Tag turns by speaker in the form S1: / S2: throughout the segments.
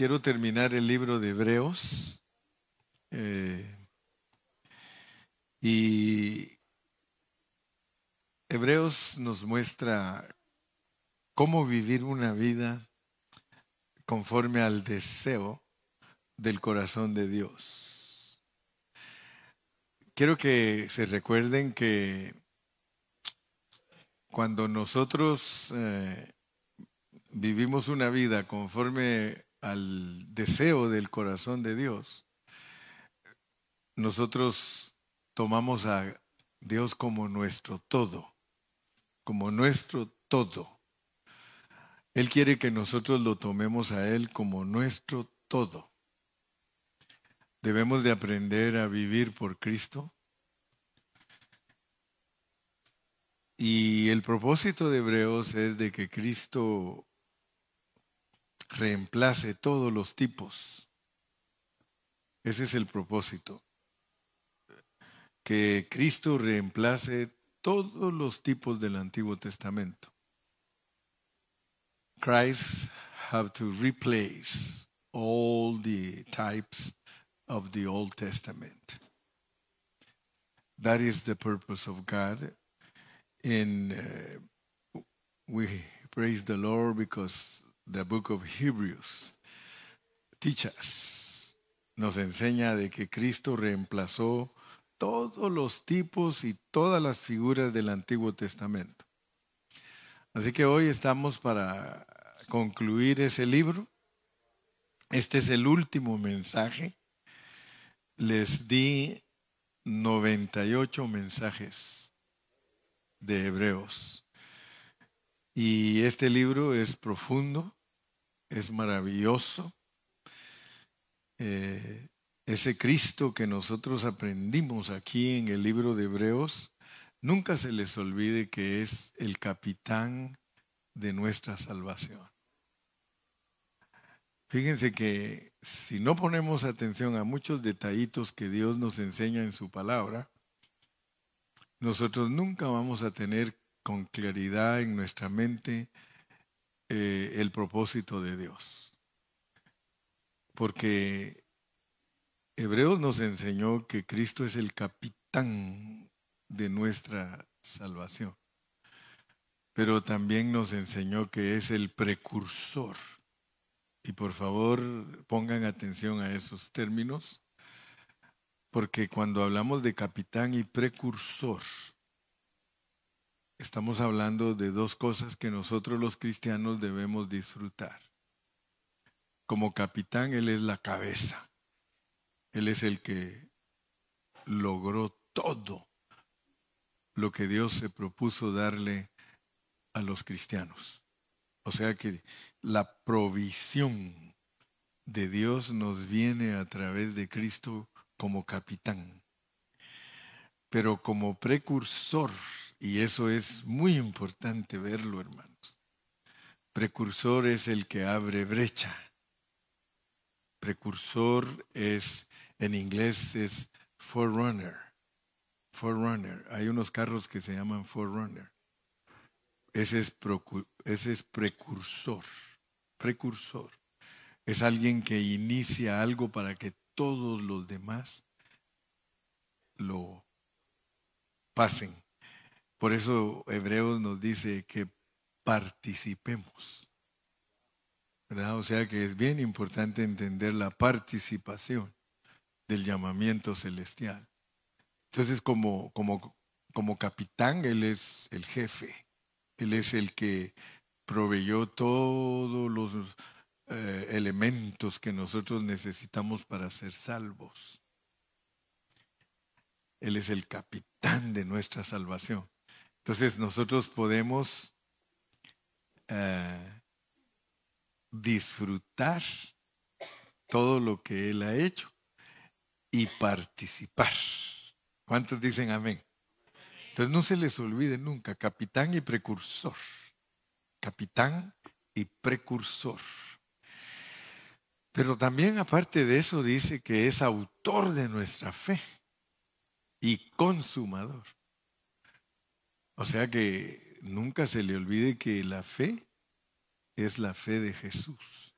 S1: quiero terminar el libro de Hebreos. Eh, y Hebreos nos muestra cómo vivir una vida conforme al deseo del corazón de Dios. Quiero que se recuerden que cuando nosotros eh, vivimos una vida conforme al deseo del corazón de Dios, nosotros tomamos a Dios como nuestro todo, como nuestro todo. Él quiere que nosotros lo tomemos a Él como nuestro todo. Debemos de aprender a vivir por Cristo. Y el propósito de Hebreos es de que Cristo reemplace todos los tipos. Ese es el propósito. Que Cristo reemplace todos los tipos del Antiguo Testamento. Christ have to replace all the types of the Old Testament. That is the purpose of God. And uh, we praise the Lord because the book of Hebrews teaches, nos enseña de que Cristo reemplazó todos los tipos y todas las figuras del Antiguo Testamento. Así que hoy estamos para concluir ese libro. Este es el último mensaje. Les di 98 mensajes de Hebreos. Y este libro es profundo, es maravilloso. Eh, ese Cristo que nosotros aprendimos aquí en el libro de Hebreos, nunca se les olvide que es el capitán de nuestra salvación. Fíjense que si no ponemos atención a muchos detallitos que Dios nos enseña en su palabra, nosotros nunca vamos a tener con claridad en nuestra mente eh, el propósito de Dios. Porque Hebreos nos enseñó que Cristo es el capitán de nuestra salvación, pero también nos enseñó que es el precursor. Y por favor pongan atención a esos términos, porque cuando hablamos de capitán y precursor, estamos hablando de dos cosas que nosotros los cristianos debemos disfrutar. Como capitán, Él es la cabeza. Él es el que logró todo lo que Dios se propuso darle a los cristianos. O sea que la provisión de Dios nos viene a través de Cristo como capitán. Pero como precursor y eso es muy importante verlo, hermanos. Precursor es el que abre brecha. Precursor es, en inglés es forerunner. Forerunner. Hay unos carros que se llaman forerunner. Ese es, ese es precursor. Precursor. Es alguien que inicia algo para que todos los demás lo pasen. Por eso Hebreos nos dice que participemos. ¿verdad? O sea que es bien importante entender la participación del llamamiento celestial. Entonces, como, como, como capitán, Él es el jefe. Él es el que proveyó todos los eh, elementos que nosotros necesitamos para ser salvos. Él es el capitán de nuestra salvación. Entonces nosotros podemos eh, disfrutar todo lo que Él ha hecho y participar. ¿Cuántos dicen amén? Entonces no se les olvide nunca, capitán y precursor. Capitán y precursor. Pero también aparte de eso dice que es autor de nuestra fe y consumador. O sea que nunca se le olvide que la fe es la fe de Jesús.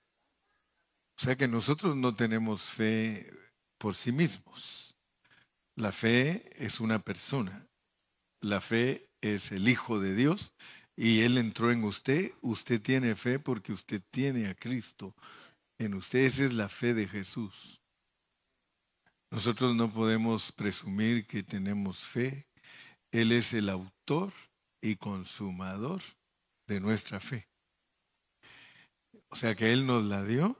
S1: O sea que nosotros no tenemos fe por sí mismos. La fe es una persona. La fe es el Hijo de Dios y Él entró en usted. Usted tiene fe porque usted tiene a Cristo en usted. Esa es la fe de Jesús. Nosotros no podemos presumir que tenemos fe. Él es el autor y consumador de nuestra fe. O sea que Él nos la dio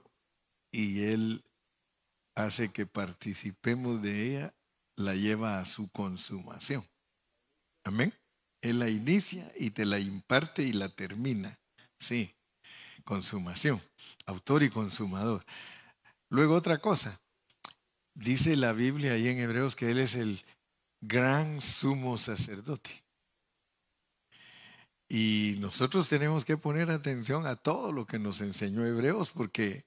S1: y Él hace que participemos de ella, la lleva a su consumación. Amén. Él la inicia y te la imparte y la termina. Sí, consumación, autor y consumador. Luego otra cosa, dice la Biblia ahí en Hebreos que Él es el gran sumo sacerdote. Y nosotros tenemos que poner atención a todo lo que nos enseñó Hebreos porque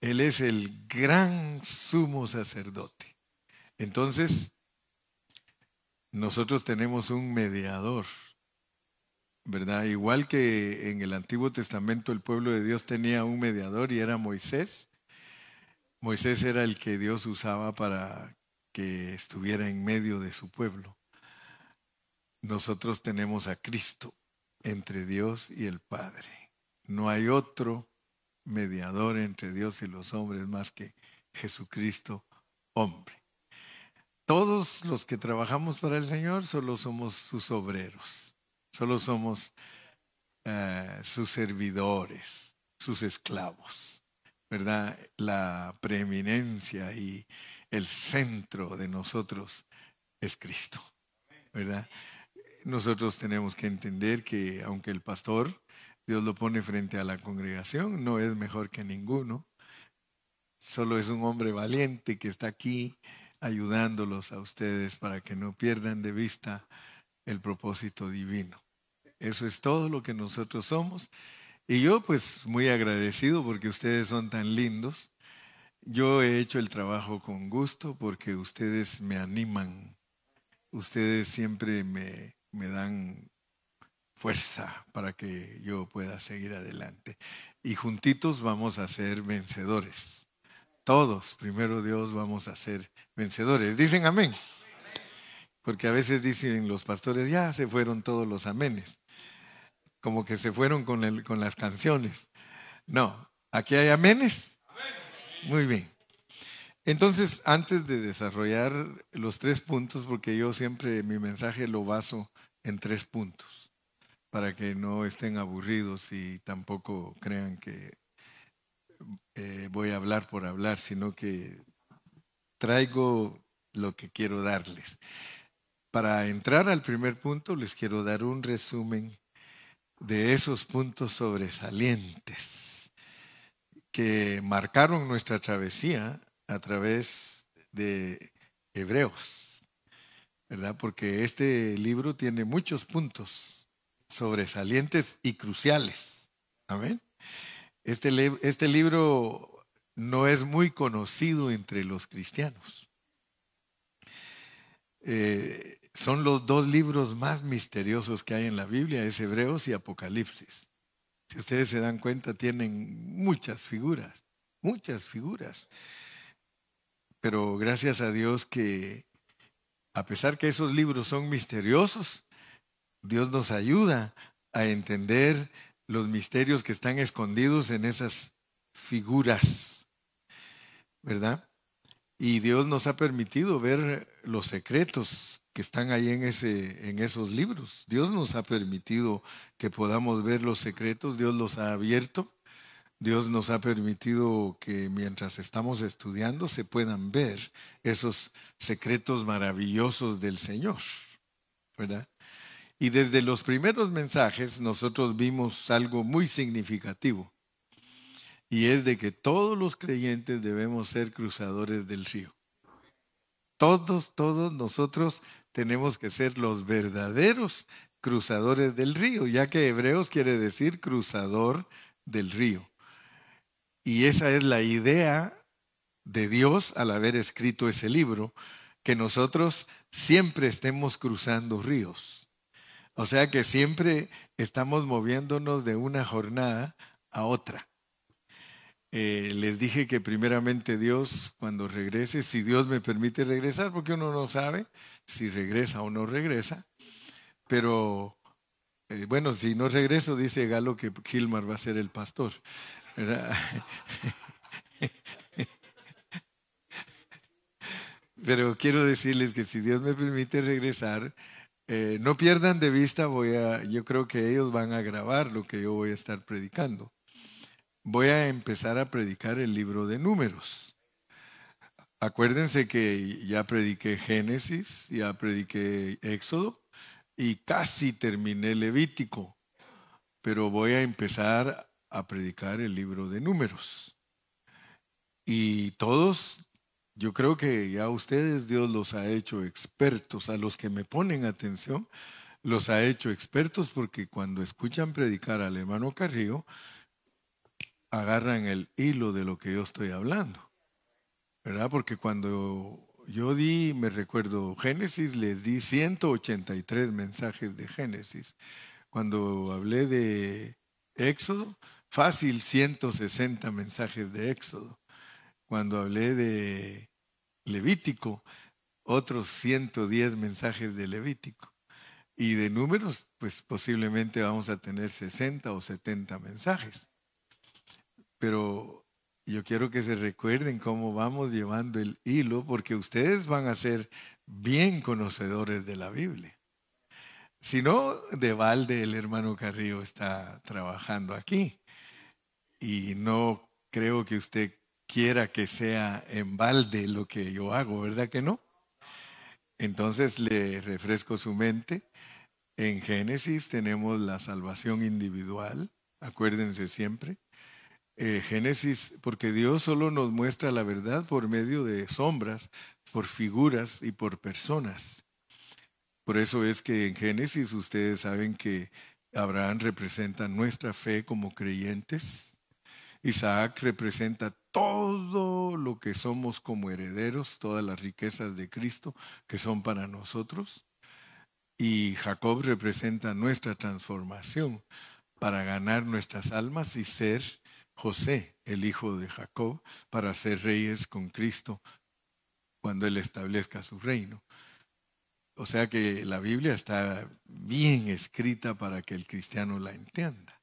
S1: Él es el gran sumo sacerdote. Entonces, nosotros tenemos un mediador, ¿verdad? Igual que en el Antiguo Testamento el pueblo de Dios tenía un mediador y era Moisés. Moisés era el que Dios usaba para que estuviera en medio de su pueblo. Nosotros tenemos a Cristo entre Dios y el Padre. No hay otro mediador entre Dios y los hombres más que Jesucristo, hombre. Todos los que trabajamos para el Señor solo somos sus obreros, solo somos eh, sus servidores, sus esclavos, ¿verdad? La preeminencia y el centro de nosotros es Cristo, ¿verdad? nosotros tenemos que entender que aunque el pastor, Dios lo pone frente a la congregación, no es mejor que ninguno, solo es un hombre valiente que está aquí ayudándolos a ustedes para que no pierdan de vista el propósito divino. Eso es todo lo que nosotros somos. Y yo pues muy agradecido porque ustedes son tan lindos. Yo he hecho el trabajo con gusto porque ustedes me animan. Ustedes siempre me, me dan fuerza para que yo pueda seguir adelante. Y juntitos vamos a ser vencedores. Todos, primero Dios, vamos a ser vencedores. Dicen amén. Porque a veces dicen los pastores, ya se fueron todos los amenes. Como que se fueron con, el, con las canciones. No, aquí hay amenes. Muy bien. Entonces, antes de desarrollar los tres puntos, porque yo siempre mi mensaje lo baso en tres puntos, para que no estén aburridos y tampoco crean que eh, voy a hablar por hablar, sino que traigo lo que quiero darles. Para entrar al primer punto, les quiero dar un resumen de esos puntos sobresalientes que marcaron nuestra travesía a través de Hebreos, ¿verdad? Porque este libro tiene muchos puntos sobresalientes y cruciales. Amén. Este, este libro no es muy conocido entre los cristianos. Eh, son los dos libros más misteriosos que hay en la Biblia, es Hebreos y Apocalipsis. Si ustedes se dan cuenta, tienen muchas figuras, muchas figuras. Pero gracias a Dios que a pesar que esos libros son misteriosos, Dios nos ayuda a entender los misterios que están escondidos en esas figuras, ¿verdad? Y Dios nos ha permitido ver los secretos que están ahí en, ese, en esos libros. Dios nos ha permitido que podamos ver los secretos, Dios los ha abierto Dios nos ha permitido que mientras estamos estudiando se puedan ver esos secretos maravillosos del Señor, ¿verdad? Y desde los primeros mensajes nosotros vimos algo muy significativo, y es de que todos los creyentes debemos ser cruzadores del río. Todos, todos nosotros tenemos que ser los verdaderos cruzadores del río, ya que Hebreos quiere decir cruzador del río. Y esa es la idea de Dios al haber escrito ese libro, que nosotros siempre estemos cruzando ríos. O sea que siempre estamos moviéndonos de una jornada a otra. Eh, les dije que primeramente Dios, cuando regrese, si Dios me permite regresar, porque uno no sabe si regresa o no regresa, pero eh, bueno, si no regreso, dice Galo que Gilmar va a ser el pastor. Pero quiero decirles que si Dios me permite regresar, eh, no pierdan de vista, voy a, yo creo que ellos van a grabar lo que yo voy a estar predicando. Voy a empezar a predicar el libro de números. Acuérdense que ya prediqué Génesis, ya prediqué Éxodo y casi terminé Levítico, pero voy a empezar a predicar el libro de números. Y todos yo creo que ya ustedes Dios los ha hecho expertos, a los que me ponen atención, los ha hecho expertos porque cuando escuchan predicar al hermano Carrillo, agarran el hilo de lo que yo estoy hablando. ¿Verdad? Porque cuando yo di, me recuerdo, Génesis, les di 183 mensajes de Génesis. Cuando hablé de Éxodo, fácil 160 mensajes de Éxodo cuando hablé de Levítico, otros 110 mensajes de Levítico. Y de números, pues posiblemente vamos a tener 60 o 70 mensajes. Pero yo quiero que se recuerden cómo vamos llevando el hilo, porque ustedes van a ser bien conocedores de la Biblia. Si no, de balde el hermano Carrillo está trabajando aquí. Y no creo que usted quiera que sea en balde lo que yo hago, ¿verdad que no? Entonces le refresco su mente. En Génesis tenemos la salvación individual, acuérdense siempre. Eh, Génesis, porque Dios solo nos muestra la verdad por medio de sombras, por figuras y por personas. Por eso es que en Génesis ustedes saben que Abraham representa nuestra fe como creyentes, Isaac representa todo lo que somos como herederos, todas las riquezas de Cristo que son para nosotros. Y Jacob representa nuestra transformación para ganar nuestras almas y ser José, el hijo de Jacob, para ser reyes con Cristo cuando Él establezca su reino. O sea que la Biblia está bien escrita para que el cristiano la entienda.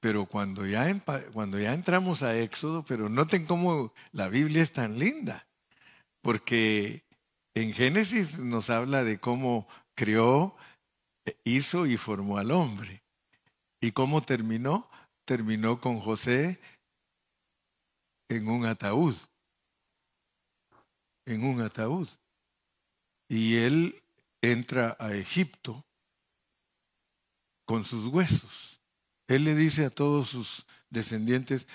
S1: Pero cuando ya, cuando ya entramos a Éxodo, pero noten cómo la Biblia es tan linda, porque en Génesis nos habla de cómo creó, hizo y formó al hombre. ¿Y cómo terminó? Terminó con José en un ataúd, en un ataúd. Y él entra a Egipto con sus huesos. Él le dice a todos sus descendientes,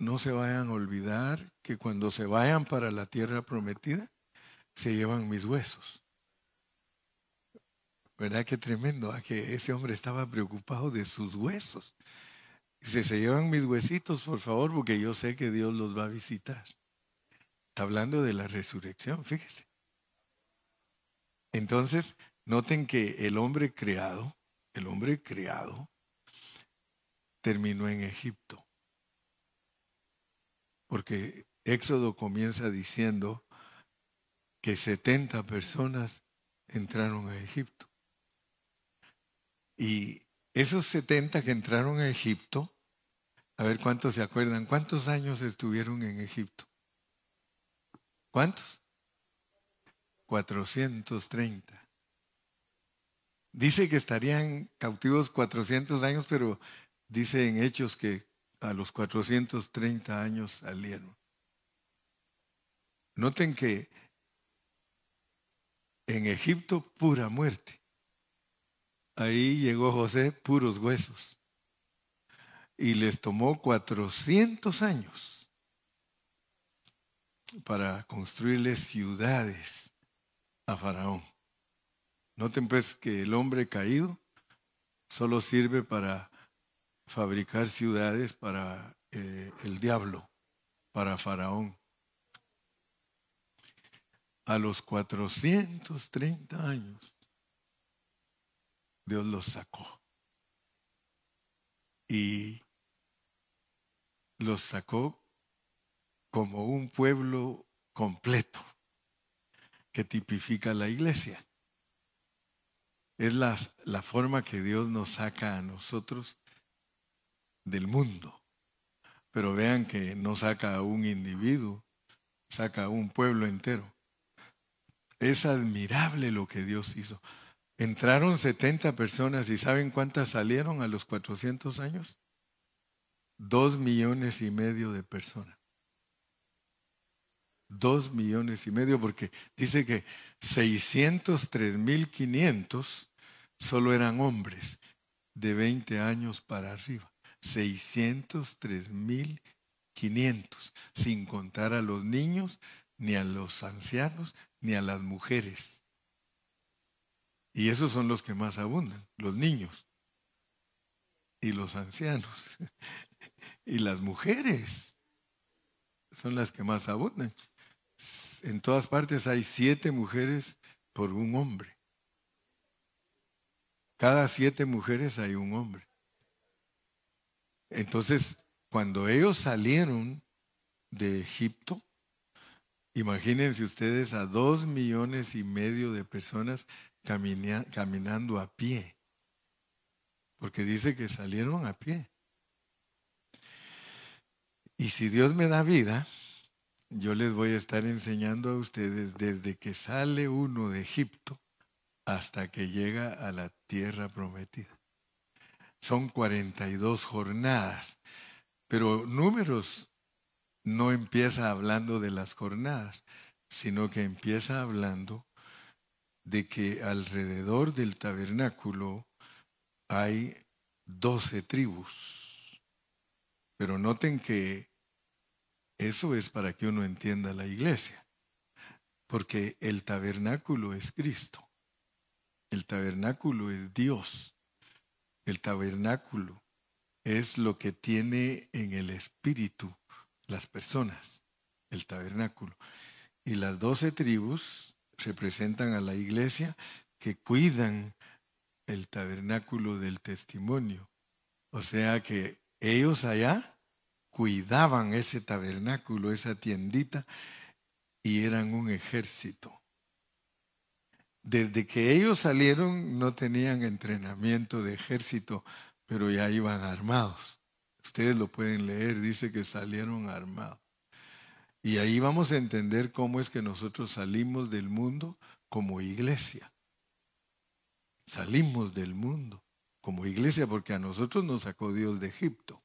S1: no se vayan a olvidar que cuando se vayan para la tierra prometida, se llevan mis huesos. ¿Verdad que tremendo? ¿A que ese hombre estaba preocupado de sus huesos. Dice, se llevan mis huesitos, por favor, porque yo sé que Dios los va a visitar. Está hablando de la resurrección, fíjese. Entonces, noten que el hombre creado, el hombre creado, terminó en Egipto. Porque Éxodo comienza diciendo que 70 personas entraron a Egipto. Y esos 70 que entraron a Egipto, a ver cuántos se acuerdan, ¿cuántos años estuvieron en Egipto? ¿Cuántos? 430. Dice que estarían cautivos 400 años, pero Dice en Hechos que a los 430 años salieron. Noten que en Egipto pura muerte. Ahí llegó José puros huesos. Y les tomó 400 años para construirles ciudades a Faraón. Noten pues que el hombre caído solo sirve para fabricar ciudades para eh, el diablo, para Faraón. A los 430 años, Dios los sacó. Y los sacó como un pueblo completo que tipifica la iglesia. Es la, la forma que Dios nos saca a nosotros del mundo. Pero vean que no saca a un individuo, saca a un pueblo entero. Es admirable lo que Dios hizo. Entraron 70 personas y ¿saben cuántas salieron a los 400 años? Dos millones y medio de personas. Dos millones y medio porque dice que 603 mil 500 solo eran hombres de 20 años para arriba. 603.500, sin contar a los niños, ni a los ancianos, ni a las mujeres. Y esos son los que más abundan, los niños y los ancianos. Y las mujeres son las que más abundan. En todas partes hay siete mujeres por un hombre. Cada siete mujeres hay un hombre. Entonces, cuando ellos salieron de Egipto, imagínense ustedes a dos millones y medio de personas caminando a pie, porque dice que salieron a pie. Y si Dios me da vida, yo les voy a estar enseñando a ustedes desde que sale uno de Egipto hasta que llega a la tierra prometida son 42 jornadas. Pero números no empieza hablando de las jornadas, sino que empieza hablando de que alrededor del tabernáculo hay 12 tribus. Pero noten que eso es para que uno entienda la iglesia, porque el tabernáculo es Cristo, el tabernáculo es Dios. El tabernáculo es lo que tiene en el espíritu las personas, el tabernáculo. Y las doce tribus representan a la iglesia que cuidan el tabernáculo del testimonio. O sea que ellos allá cuidaban ese tabernáculo, esa tiendita, y eran un ejército. Desde que ellos salieron no tenían entrenamiento de ejército, pero ya iban armados. Ustedes lo pueden leer, dice que salieron armados. Y ahí vamos a entender cómo es que nosotros salimos del mundo como iglesia. Salimos del mundo como iglesia porque a nosotros nos sacó Dios de Egipto.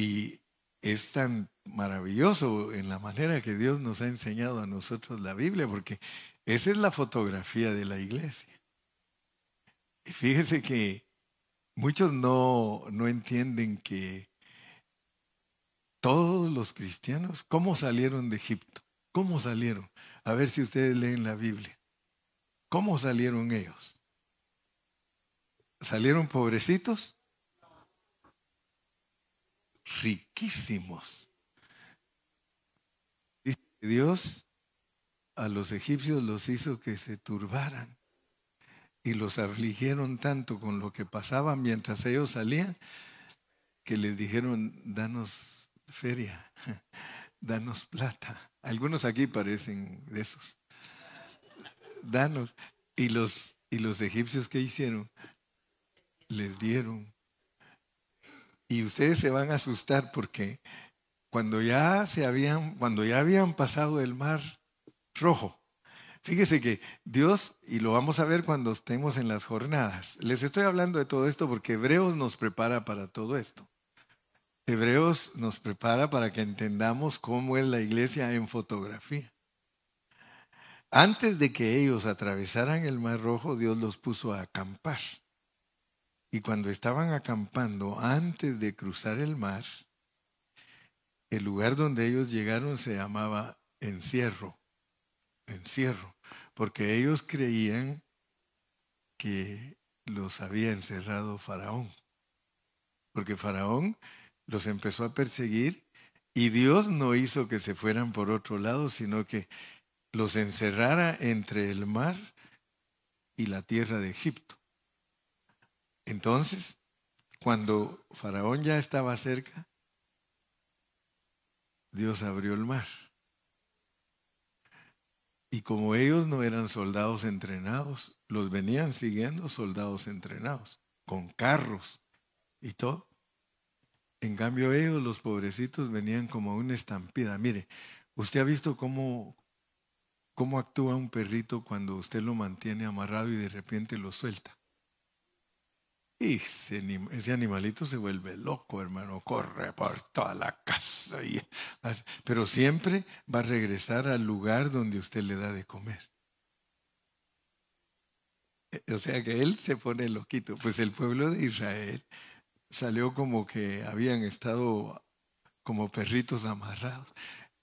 S1: Y es tan maravilloso en la manera que Dios nos ha enseñado a nosotros la Biblia, porque esa es la fotografía de la iglesia. Y fíjese que muchos no, no entienden que todos los cristianos, ¿cómo salieron de Egipto? ¿Cómo salieron? A ver si ustedes leen la Biblia. ¿Cómo salieron ellos? ¿Salieron pobrecitos? Riquísimos. Dios a los egipcios los hizo que se turbaran y los afligieron tanto con lo que pasaba mientras ellos salían que les dijeron, danos feria, danos plata. Algunos aquí parecen de esos. Danos. Y los, y los egipcios que hicieron, les dieron. Y ustedes se van a asustar porque cuando ya se habían, cuando ya habían pasado el mar rojo, Fíjese que Dios, y lo vamos a ver cuando estemos en las jornadas, les estoy hablando de todo esto porque Hebreos nos prepara para todo esto. Hebreos nos prepara para que entendamos cómo es la iglesia en fotografía. Antes de que ellos atravesaran el Mar Rojo, Dios los puso a acampar. Y cuando estaban acampando, antes de cruzar el mar, el lugar donde ellos llegaron se llamaba encierro, encierro, porque ellos creían que los había encerrado Faraón, porque Faraón los empezó a perseguir y Dios no hizo que se fueran por otro lado, sino que los encerrara entre el mar y la tierra de Egipto. Entonces, Cuando Faraón ya estaba cerca, Dios abrió el mar. Y como ellos no eran soldados entrenados, los venían siguiendo soldados entrenados, con carros y todo. En cambio ellos, los pobrecitos, venían como una estampida. Mire, usted ha visto cómo, cómo actúa un perrito cuando usted lo mantiene amarrado y de repente lo suelta. Y ese, animalito se vuelve loco, hermano, corre por toda la casa. Y, pero siempre va a regresar al lugar donde usted le da de comer. O sea que él se pone loquito. Pues el pueblo de Israel salió como que habían estado como perritos amarrados.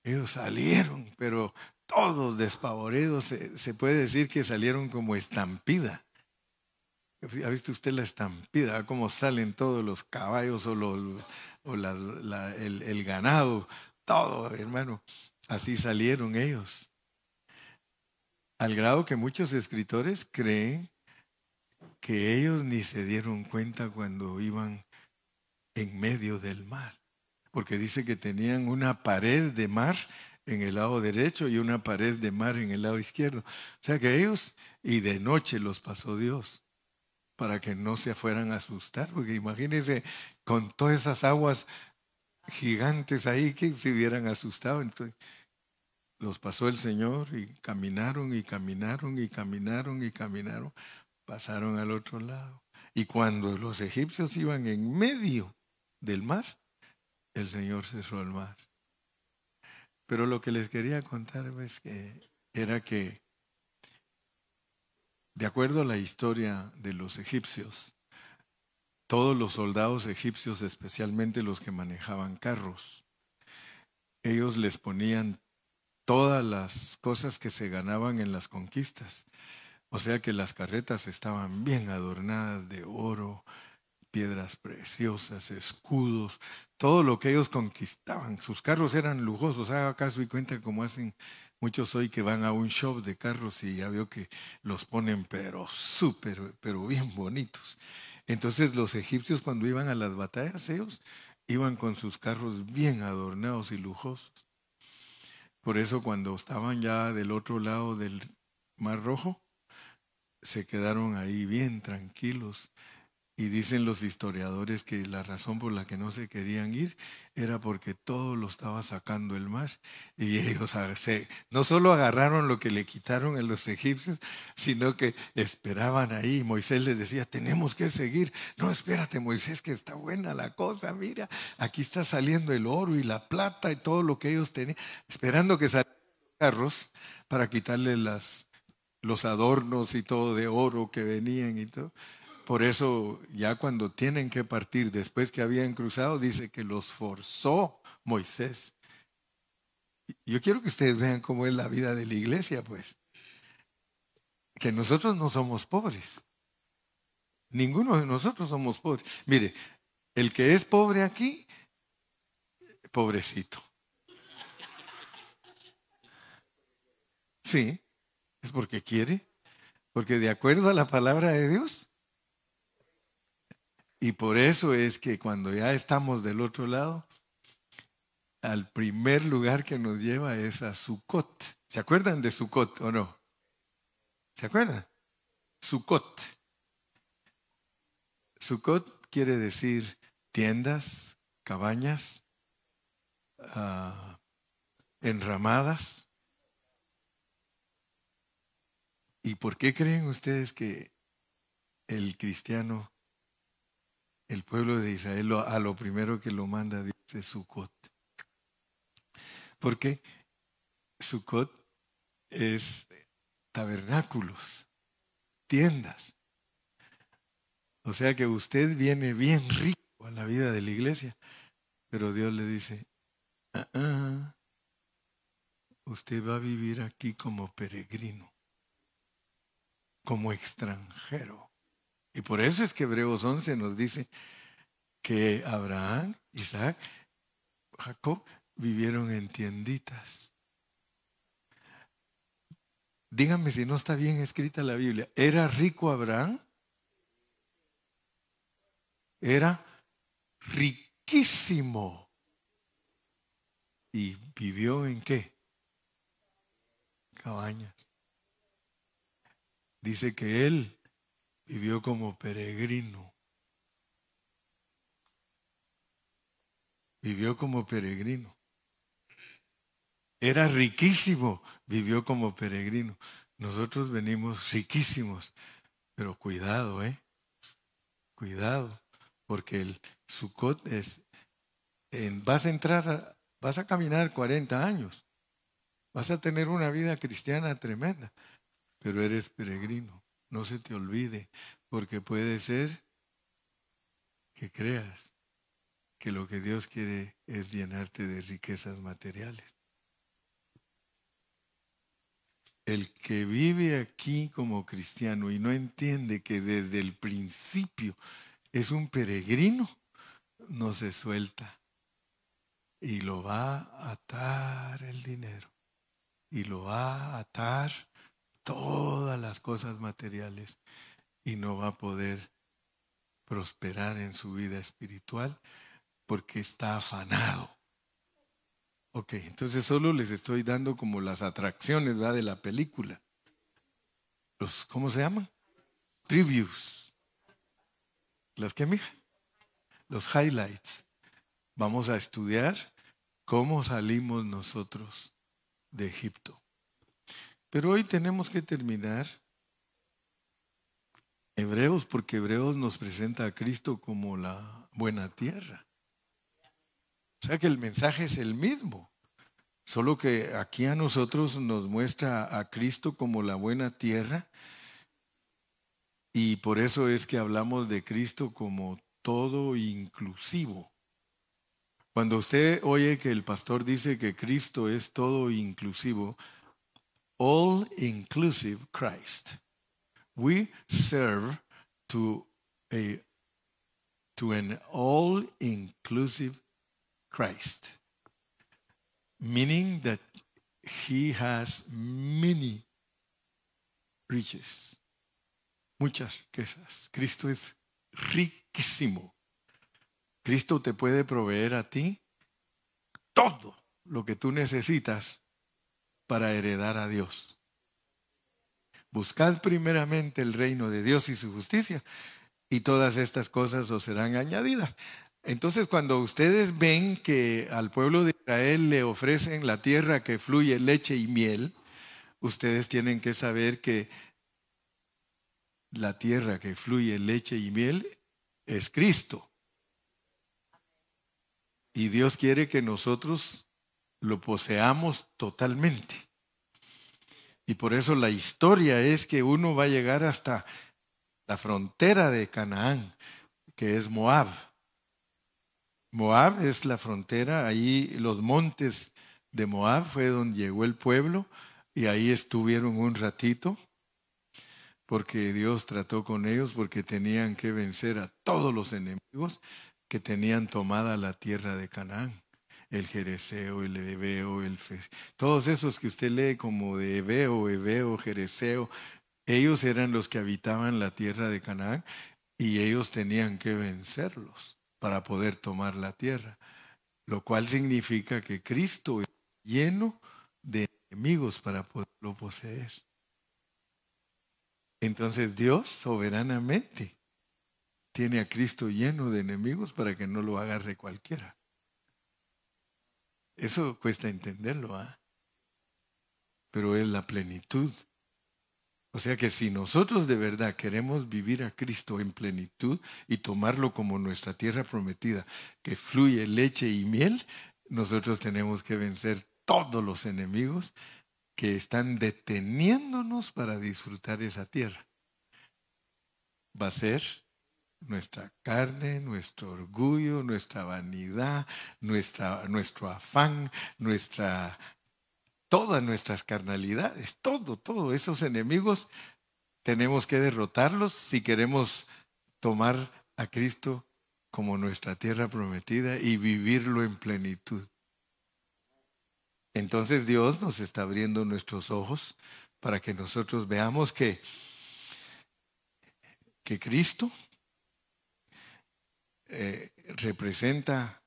S1: Ellos salieron, pero todos despavoridos, se puede decir que salieron como estampida. ¿Ha visto usted la estampida? Cómo salen todos los caballos o, el, el ganado, todo, hermano. Así salieron ellos. Al grado que muchos escritores creen que ellos ni se dieron cuenta cuando iban en medio del mar, porque dice que tenían una pared de mar en el lado derecho y una pared de mar en el lado izquierdo. O sea que ellos, y de noche los pasó Dios para que no se fueran a asustar, porque imagínense con todas esas aguas gigantes ahí que se hubieran asustado. Entonces, los pasó el Señor y caminaron y caminaron y caminaron y caminaron, pasaron al otro lado. Y cuando los egipcios iban en medio del mar, el Señor cerró el mar. Pero lo que les quería contar es que era que de acuerdo a la historia de los egipcios, todos los soldados egipcios, especialmente los que manejaban carros, ellos les ponían todas las cosas que se ganaban en las conquistas. O sea que las carretas estaban bien adornadas de oro, piedras preciosas, escudos, todo lo que ellos conquistaban. Sus carros eran lujosos. Haga caso y cuenta cómo hacen Muchos hoy que van a un shop de carros y ya veo que los ponen pero súper, pero bien bonitos. Entonces los egipcios cuando iban a las batallas, ellos iban con sus carros bien adornados y lujosos. Por eso cuando estaban ya del otro lado del Mar Rojo, se quedaron ahí bien tranquilos y dicen los historiadores que la razón por la que no se querían ir era porque todo lo estaba sacando el mar. Y ellos no solo agarraron lo que le quitaron a los egipcios, sino que esperaban ahí. Moisés les decía, tenemos que seguir. No, espérate, Moisés, que está buena la cosa. Mira, aquí está saliendo el oro y la plata y todo lo que ellos tenían, esperando que salieran los carros para quitarle las, los adornos y todo de oro que venían y todo. Por eso ya cuando tienen que partir después que habían cruzado, dice que los forzó Moisés. Yo quiero que ustedes vean cómo es la vida de la iglesia, pues. Que nosotros no somos pobres. Ninguno de nosotros somos pobres. Mire, el que es pobre aquí, pobrecito. Sí, es porque quiere, porque de acuerdo a la palabra de Dios, y por eso es que cuando ya estamos del otro lado, al primer lugar que nos lleva es a Sucot. ¿Se acuerdan de Sucot o no? ¿Se acuerdan? Sucot. Sucot quiere decir tiendas, cabañas, ah, enramadas. ¿Y por qué creen ustedes que el cristiano el pueblo de Israel a lo primero que lo manda dice Sukkot. Porque Sukkot es tabernáculos, tiendas. O sea que usted viene bien rico a la vida de la iglesia, pero Dios le dice, ah, ah, usted va a vivir aquí como peregrino, como extranjero. Y por eso es que Hebreos 11 nos dice que Abraham, Isaac, Jacob vivieron en tienditas. Díganme si no está bien escrita la Biblia. ¿Era rico Abraham? era riquísimo. ¿Y vivió en qué? Cabañas. Dice que él vivió como peregrino. Vivió como peregrino. Era riquísimo, vivió como peregrino. Nosotros venimos riquísimos, pero cuidado, ¿eh? Cuidado, porque el Sukkot es, en, vas a entrar, vas a caminar 40 años, vas a tener una vida cristiana tremenda, pero eres peregrino. No se te olvide, porque puede ser que creas que lo que Dios quiere es llenarte de riquezas materiales. El que vive aquí como cristiano y no entiende que desde el principio es un peregrino, no se suelta y lo va a atar el dinero y lo va a atar todas las cosas materiales y no va a poder prosperar en su vida espiritual porque está afanado. Ok, entonces solo les estoy dando como las atracciones de la película. Los, ¿Cómo se llaman? Previews. ¿Las qué, mija? Los highlights. Vamos a estudiar cómo salimos nosotros de Egipto. Pero hoy tenemos que terminar Hebreos porque Hebreos nos presenta a Cristo como la buena tierra. O sea que el mensaje es el mismo, solo que aquí a nosotros nos muestra a Cristo como la buena tierra y por eso es que hablamos de Cristo como todo inclusivo. Cuando usted oye que el pastor dice que Cristo es todo inclusivo, all inclusive Christ. We serve to a to an all inclusive Christ, meaning that he has many riches, muchas riquezas. Cristo es riquísimo. Cristo te puede proveer a ti todo lo que tú necesitas para heredar a Dios. Buscad primeramente el reino de Dios y su justicia, y todas estas cosas os serán añadidas. Entonces, cuando ustedes ven que al pueblo de Israel le ofrecen la tierra que fluye leche y miel, ustedes tienen que saber que la tierra que fluye leche y miel es Cristo. Y Dios quiere que nosotros lo poseamos totalmente. Y por eso la historia es que uno va a llegar hasta la frontera de Canaán, que es Moab. Moab es la frontera, ahí los montes de Moab fue donde llegó el pueblo y ahí estuvieron un ratito porque Dios trató con ellos porque tenían que vencer a todos los enemigos que tenían tomada la tierra de Canaán. El Jereseo, el Ebeo, el Fe, todos esos que usted lee como de Ebeo, Ebeo, Jereseo, ellos eran los que habitaban la tierra de Canaán y ellos tenían que vencerlos para poder tomar la tierra, lo cual significa que Cristo es lleno de enemigos para poderlo poseer. Entonces Dios soberanamente tiene a Cristo lleno de enemigos para que no lo agarre cualquiera. Eso cuesta entenderlo, ¿ah? Pero es la plenitud o sea que si nosotros de verdad queremos vivir a Cristo en plenitud y tomarlo como nuestra tierra prometida, que fluye leche y miel, nosotros tenemos que vencer todos los enemigos que están deteniéndonos para disfrutar esa tierra. Va a ser nuestra carne, nuestro orgullo, nuestra vanidad, nuestra, nuestro afán, nuestra todas nuestras carnalidades, todo, todo. Esos enemigos tenemos que derrotarlos si queremos tomar a Cristo como nuestra tierra prometida y vivirlo en plenitud. Entonces Dios nos está abriendo nuestros ojos para que nosotros veamos que, que Cristo eh, representa,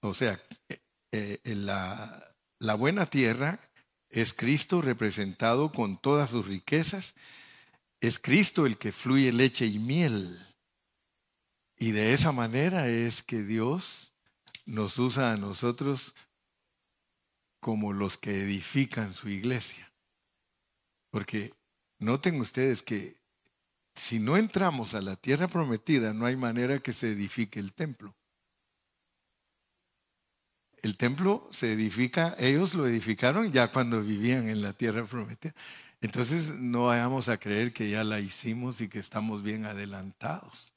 S1: o sea, eh, la, la buena tierra es Cristo representado con todas sus riquezas, es Cristo el que fluye leche y miel. Y de esa manera es que Dios nos usa a nosotros como los que edifican su iglesia. Porque noten ustedes que si no entramos a la tierra prometida, no hay manera que se edifique el templo. El templo se edifica, ellos lo edificaron ya cuando vivían en la tierra prometida. Entonces no vayamos a creer que ya la hicimos y que estamos bien adelantados.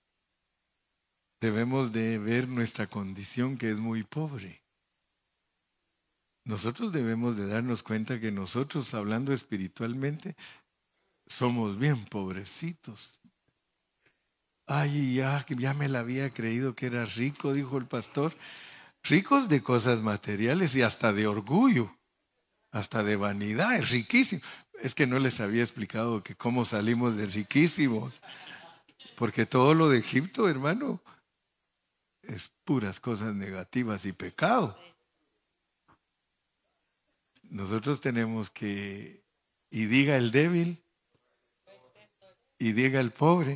S1: Debemos de ver nuestra condición que es muy pobre. Nosotros debemos de darnos cuenta que nosotros, hablando espiritualmente, somos bien pobrecitos. Ay, ya, ya me la había creído que era rico, dijo el pastor. Ricos de cosas materiales y hasta de orgullo, hasta de vanidad, es riquísimo. Es que no les había explicado que cómo salimos de riquísimos. Porque todo lo de Egipto, hermano, es puras cosas negativas y pecado. Nosotros tenemos que, y diga el débil, y diga el pobre.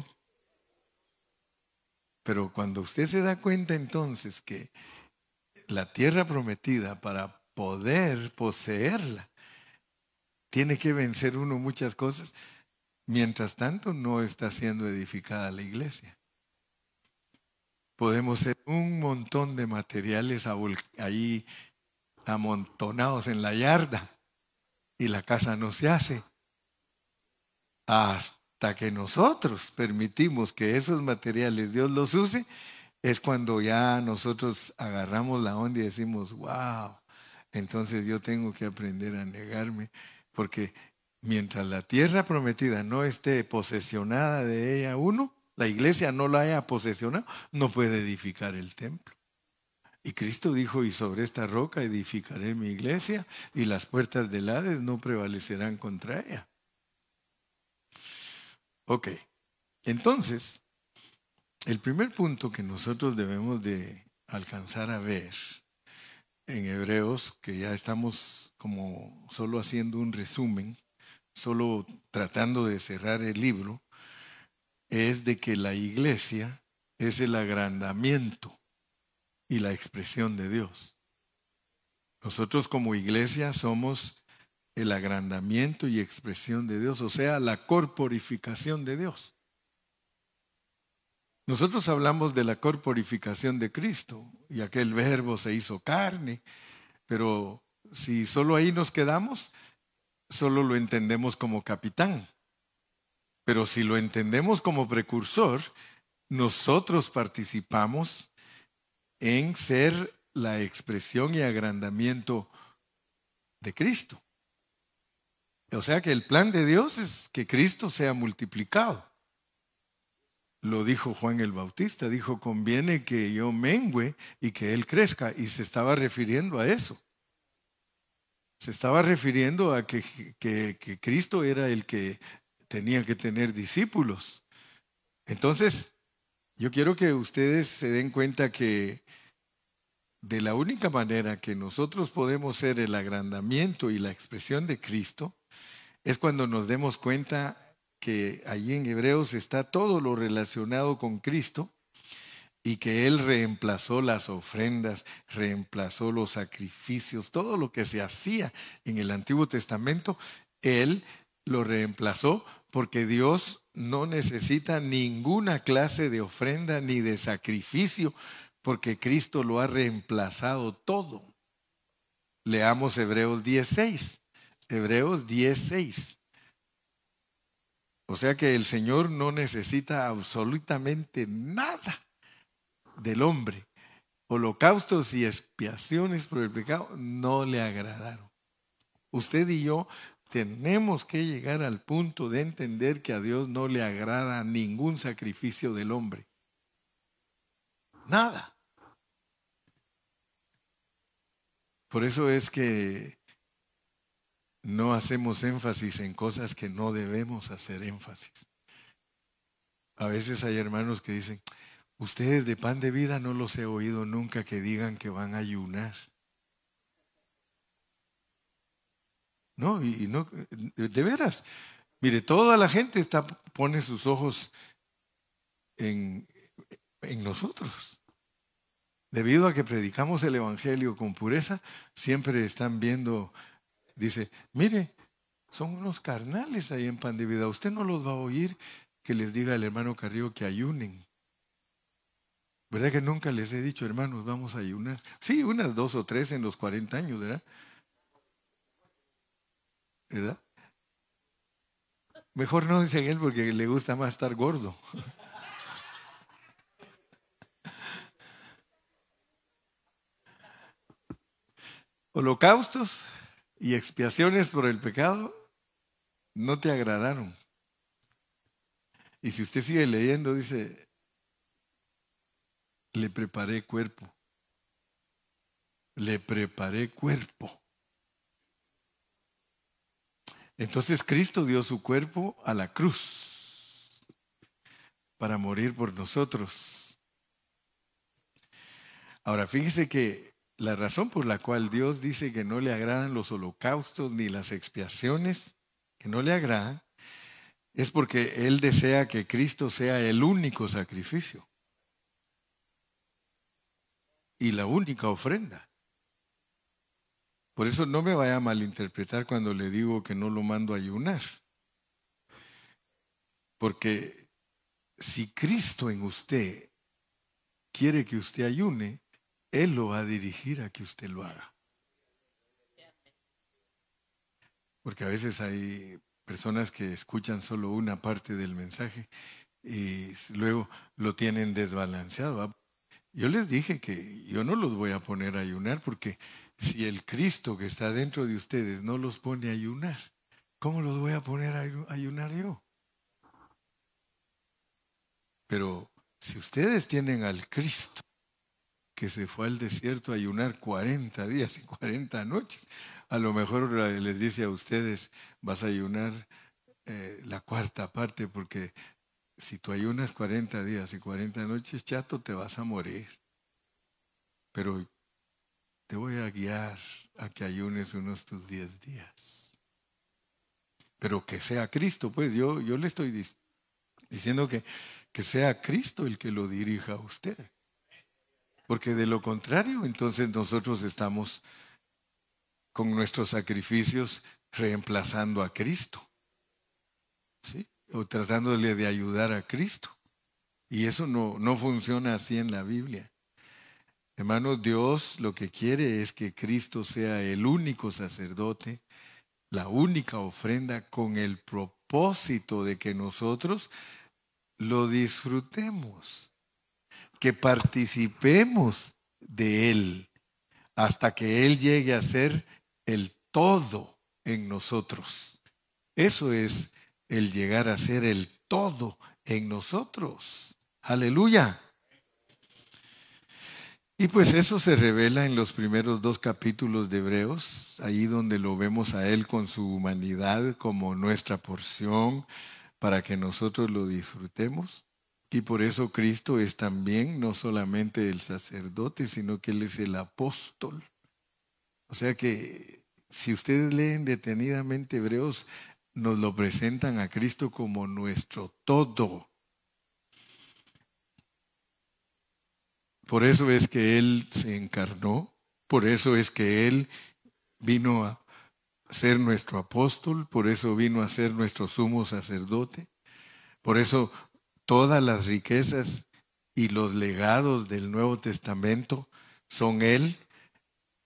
S1: Pero cuando usted se da cuenta entonces que la tierra prometida para poder poseerla, tiene que vencer uno muchas cosas, mientras tanto no está siendo edificada la iglesia. Podemos ser un montón de materiales ahí amontonados en la yarda y la casa no se hace. Hasta que nosotros permitimos que esos materiales Dios los use, es cuando ya nosotros agarramos la onda y decimos, wow, entonces yo tengo que aprender a negarme, porque mientras la tierra prometida no esté posesionada de ella uno, la iglesia no la haya posesionado, no puede edificar el templo. Y Cristo dijo, y sobre esta roca edificaré mi iglesia, y las puertas del Hades no prevalecerán contra ella. Ok, entonces, el primer punto que nosotros debemos de alcanzar a ver en Hebreos, que ya estamos como solo haciendo un resumen, solo tratando de cerrar el libro, es de que la iglesia es el agrandamiento y la expresión de Dios. Nosotros como iglesia somos el agrandamiento y expresión de Dios, o sea, la corporificación de Dios. Nosotros hablamos de la corporificación de Cristo y aquel verbo se hizo carne, pero si solo ahí nos quedamos, solo lo entendemos como capitán. Pero si lo entendemos como precursor, nosotros participamos en ser la expresión y agrandamiento de Cristo. O sea que el plan de Dios es que Cristo sea multiplicado. Lo dijo Juan el Bautista, dijo, conviene que yo mengüe y que Él crezca. Y se estaba refiriendo a eso. Se estaba refiriendo a que, que, que Cristo era el que tenía que tener discípulos. Entonces, yo quiero que ustedes se den cuenta que de la única manera que nosotros podemos ser el agrandamiento y la expresión de Cristo es cuando nos demos cuenta que allí en Hebreos está todo lo relacionado con Cristo y que Él reemplazó las ofrendas, reemplazó los sacrificios, todo lo que se hacía en el Antiguo Testamento, Él lo reemplazó porque Dios no necesita ninguna clase de ofrenda ni de sacrificio porque Cristo lo ha reemplazado todo. Leamos Hebreos 10.6. Hebreos 10.6. O sea que el Señor no necesita absolutamente nada del hombre. Holocaustos y expiaciones por el pecado no le agradaron. Usted y yo tenemos que llegar al punto de entender que a Dios no le agrada ningún sacrificio del hombre. Nada. Por eso es que no hacemos énfasis en cosas que no debemos hacer énfasis. A veces hay hermanos que dicen, Ustedes de pan de vida no los he oído nunca que digan que van a ayunar. No, y, no, de veras. Mire, toda la gente pone sus ojos en nosotros. Debido a que predicamos el Evangelio con pureza, siempre están viendo, dice, mire, son unos carnales ahí en pan de vida. Usted no los va a oír que les diga al hermano Carrillo que ayunen. ¿Verdad que nunca les he dicho, hermanos, vamos a ayunar? Sí, unas dos o tres en los 40 años, ¿verdad? ¿Verdad? Mejor no dice él porque le gusta más estar gordo. Holocaustos y expiaciones por el pecado no te agradaron. Y si usted sigue leyendo, dice, le preparé cuerpo. Le preparé cuerpo. Entonces Cristo dio su cuerpo a la cruz para morir por nosotros. Ahora, fíjese que la razón por la cual Dios dice que no le agradan los holocaustos ni las expiaciones, que no le agradan, es porque Él desea que Cristo sea el único sacrificio y la única ofrenda. Por eso no me vaya a malinterpretar cuando le digo que no lo mando a ayunar. Porque si Cristo en usted quiere que usted ayune, Él lo va a dirigir a que usted lo haga. Porque a veces hay personas que escuchan solo una parte del mensaje y luego lo tienen desbalanceado. Yo les dije que yo no los voy a poner a ayunar porque si el Cristo que está dentro de ustedes no los pone a ayunar, ¿cómo los voy a poner a ayunar yo? Pero si ustedes tienen al Cristo que se fue al desierto a ayunar 40 días y 40 noches, a lo mejor les dice a ustedes, vas a ayunar eh, la cuarta parte porque si tú ayunas 40 días y 40 noches, chato, te vas a morir. Pero te voy a guiar a que ayunes unos tus 10 días. Pero que sea Cristo, pues yo, yo le estoy diciendo que, que sea Cristo el que lo dirija a usted. Porque de lo contrario, entonces nosotros estamos con nuestros sacrificios reemplazando a Cristo. ¿Sí? o tratándole de ayudar a Cristo. Y eso no, no funciona así en la Biblia. Hermano, Dios lo que quiere es que Cristo sea el único sacerdote, la única ofrenda con el propósito de que nosotros lo disfrutemos, que participemos de Él hasta que Él llegue a ser el todo en nosotros. Eso es el llegar a ser el todo en nosotros. Aleluya. Y pues eso se revela en los primeros dos capítulos de Hebreos, ahí donde lo vemos a Él con su humanidad como nuestra porción para que nosotros lo disfrutemos. Y por eso Cristo es también no solamente el sacerdote, sino que Él es el apóstol. O sea que si ustedes leen detenidamente Hebreos, nos lo presentan a Cristo como nuestro todo. Por eso es que Él se encarnó, por eso es que Él vino a ser nuestro apóstol, por eso vino a ser nuestro sumo sacerdote, por eso todas las riquezas y los legados del Nuevo Testamento son Él,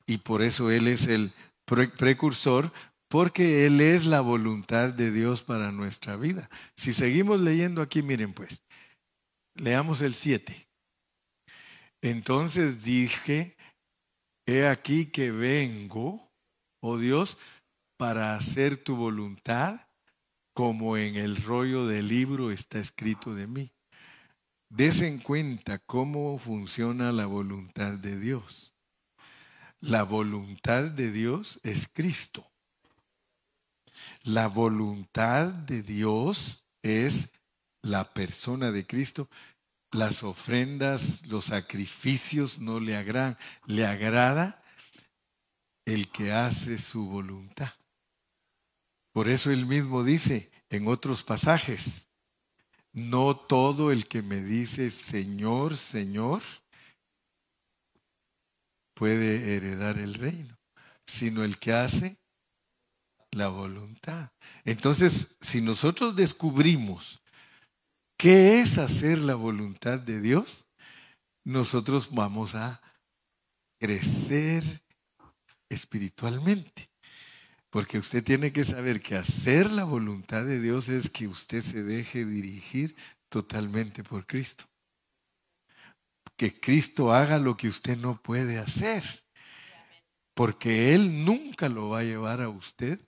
S1: y por eso Él es el precursor, porque Él es la voluntad de Dios para nuestra vida. Si seguimos leyendo aquí, miren pues, leamos el 7. Entonces dije, he aquí que vengo, oh Dios, para hacer tu voluntad, como en el rollo del libro está escrito de mí. Des en cuenta cómo funciona la voluntad de Dios. La voluntad de Dios es Cristo. La voluntad de Dios es la persona de Cristo las ofrendas, los sacrificios no le agradan. Le agrada el que hace su voluntad. Por eso él mismo dice en otros pasajes, no todo el que me dice Señor, Señor, puede heredar el reino, sino el que hace la voluntad. Entonces, si nosotros descubrimos qué es hacer la voluntad de Dios, nosotros vamos a crecer espiritualmente. Porque usted tiene que saber que hacer la voluntad de Dios es que usted se deje dirigir totalmente por Cristo. Que Cristo haga lo que usted no puede hacer. Porque Él nunca lo va a llevar a usted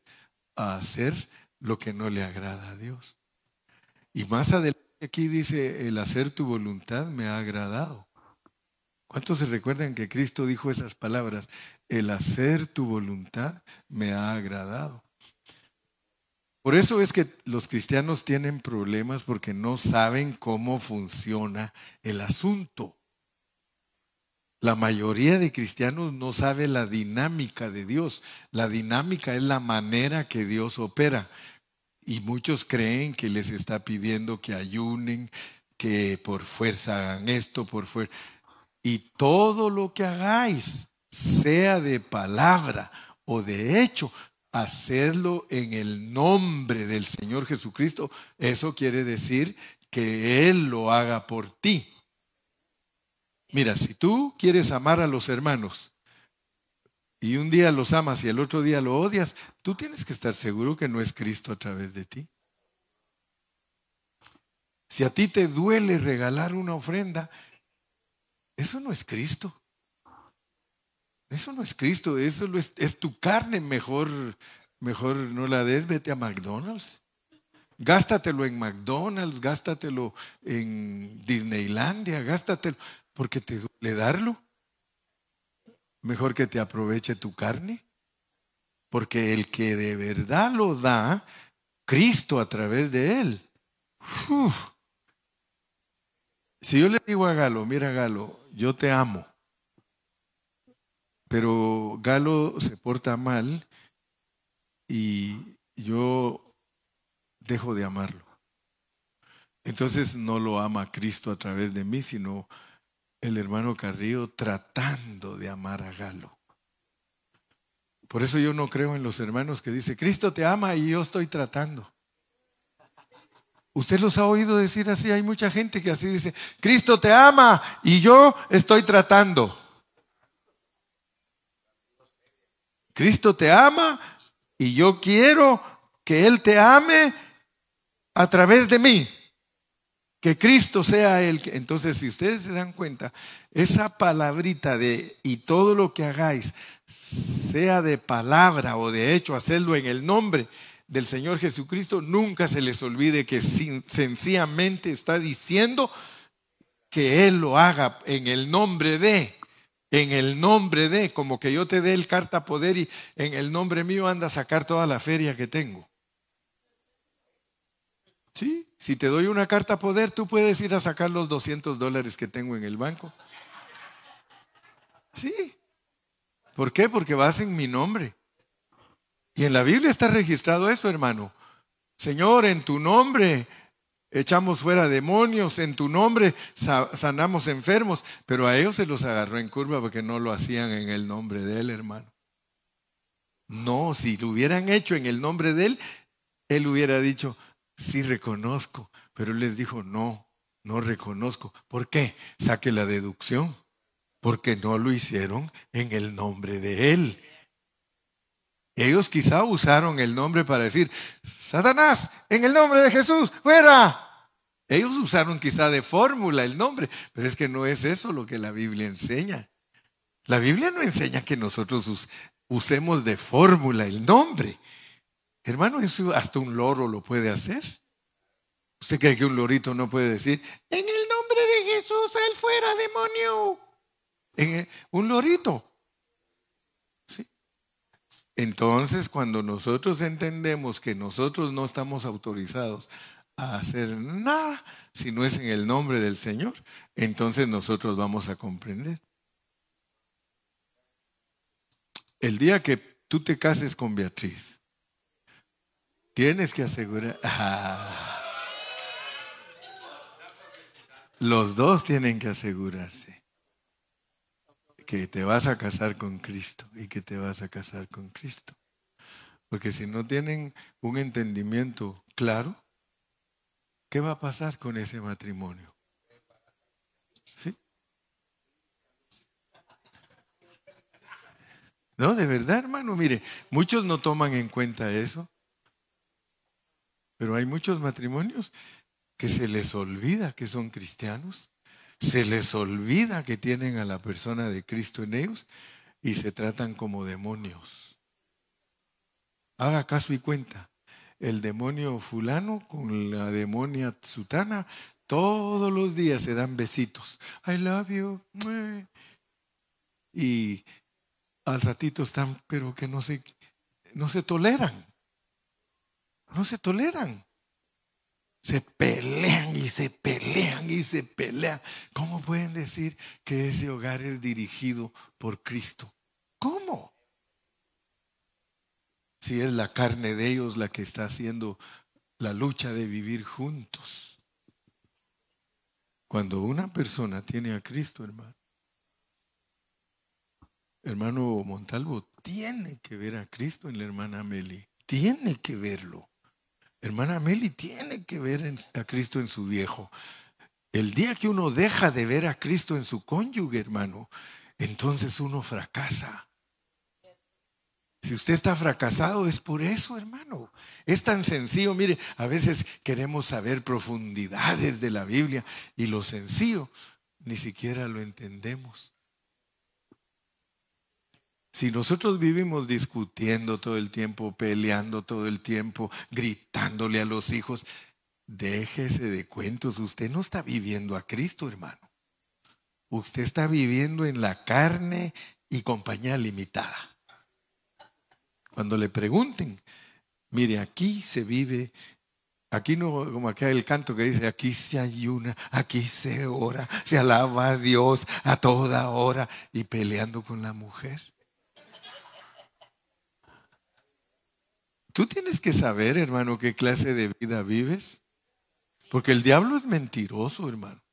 S1: a hacer lo que no le agrada a Dios. Y más adelante aquí dice, el hacer tu voluntad me ha agradado. ¿Cuántos se recuerdan que Cristo dijo esas palabras? El hacer tu voluntad me ha agradado. Por eso es que los cristianos tienen problemas porque no saben cómo funciona el asunto. La mayoría de cristianos no sabe la dinámica de Dios. La dinámica es la manera que Dios opera. Y muchos creen que les está pidiendo que ayunen, que por fuerza hagan esto, por fuerza. Y todo lo que hagáis, sea de palabra o de hecho, hacerlo en el nombre del Señor Jesucristo. Eso quiere decir que Él lo haga por ti. Mira, si tú quieres amar a los hermanos y un día los amas y el otro día lo odias, tú tienes que estar seguro que no es Cristo a través de ti. Si a ti te duele regalar una ofrenda, eso no es Cristo. Eso no es Cristo, eso es, tu carne. Mejor, mejor no la des, vete a McDonald's. Gástatelo en McDonald's, gástatelo en Disneylandia, gástatelo, porque te duele darlo. Mejor que te aproveche tu carne. Porque el que de verdad lo da, Cristo a través de él. Si yo le digo a Galo, mira Galo, yo te amo, pero Galo se porta mal y yo dejo de amarlo. Entonces no lo ama Cristo a través de mí, sino el hermano Carrillo tratando de amar a Galo. Por eso yo no creo en los hermanos que dice, Cristo te ama y yo estoy tratando. Usted los ha oído decir así, hay mucha gente que así dice, Cristo te ama y yo estoy tratando. Cristo te ama y yo quiero que Él te ame a través de mí. Que Cristo sea Él. Entonces, si ustedes se dan cuenta, esa palabrita de y todo lo que hagáis, sea de palabra o de hecho, hacerlo en el nombre del Señor Jesucristo, nunca se les olvide que sencillamente está diciendo que Él lo haga en el nombre de, en el nombre de, como que yo te dé el carta poder y en el nombre mío anda a sacar toda la feria que tengo. Sí, si te doy una carta poder, tú puedes ir a sacar los 200 dólares que tengo en el banco. Sí. ¿Por qué? Porque vas en mi nombre. Y en la Biblia está registrado eso, hermano. Señor, en tu nombre echamos fuera demonios, en tu nombre sanamos enfermos, pero a ellos se los agarró en curva porque no lo hacían en el nombre de Él, hermano. No, si lo hubieran hecho en el nombre de Él, Él hubiera dicho, sí reconozco, pero Él les dijo, no, no reconozco. ¿Por qué? Saque la deducción, porque no lo hicieron en el nombre de Él. Ellos quizá usaron el nombre para decir, Satanás, en el nombre de Jesús, fuera. Ellos usaron quizá de fórmula el nombre, pero es que no es eso lo que la Biblia enseña. La Biblia no enseña que nosotros usemos de fórmula el nombre. Hermano, eso hasta un loro lo puede hacer. ¿Usted cree que un lorito no puede decir, en el nombre de Jesús, él fuera demonio? En un lorito. Entonces, cuando nosotros entendemos que nosotros no estamos autorizados a hacer nada si no es en el nombre del Señor, entonces nosotros vamos a comprender. El día que tú te cases con Beatriz, tienes que asegurar... Ah, los dos tienen que asegurarse que te vas a casar con Cristo y que te vas a casar con Cristo. Porque si no tienen un entendimiento claro, ¿qué va a pasar con ese matrimonio? ¿Sí? No, de verdad, hermano, mire, muchos no toman en cuenta eso, pero hay muchos matrimonios que se les olvida que son cristianos, se les olvida que tienen a la persona de Cristo en ellos y se tratan como demonios. Haga caso y cuenta. El demonio fulano con la demonia sutana todos los días se dan besitos. I love you. Y al ratito están, pero que no se, no se toleran. No se toleran. Se pelean y se pelean y se pelean. ¿Cómo pueden decir que ese hogar es dirigido por Cristo? ¿Cómo? si es la carne de ellos la que está haciendo la lucha de vivir juntos. Cuando una persona tiene a Cristo, hermano, hermano Montalvo, tiene que ver a Cristo en la hermana Meli, tiene que verlo. Hermana Meli tiene que ver a Cristo en su viejo. El día que uno deja de ver a Cristo en su cónyuge, hermano, entonces uno fracasa. Si usted está fracasado es por eso, hermano. Es tan sencillo. Mire, a veces queremos saber profundidades de la Biblia y lo sencillo ni siquiera lo entendemos. Si nosotros vivimos discutiendo todo el tiempo, peleando todo el tiempo, gritándole a los hijos, déjese de cuentos. Usted no está viviendo a Cristo, hermano. Usted está viviendo en la carne y compañía limitada. Cuando le pregunten, mire, aquí se vive, aquí no como acá el canto que dice, aquí se ayuna, aquí se ora, se alaba a Dios a toda hora y peleando con la mujer. Tú tienes que saber, hermano, qué clase de vida vives. Porque el diablo es mentiroso, hermano.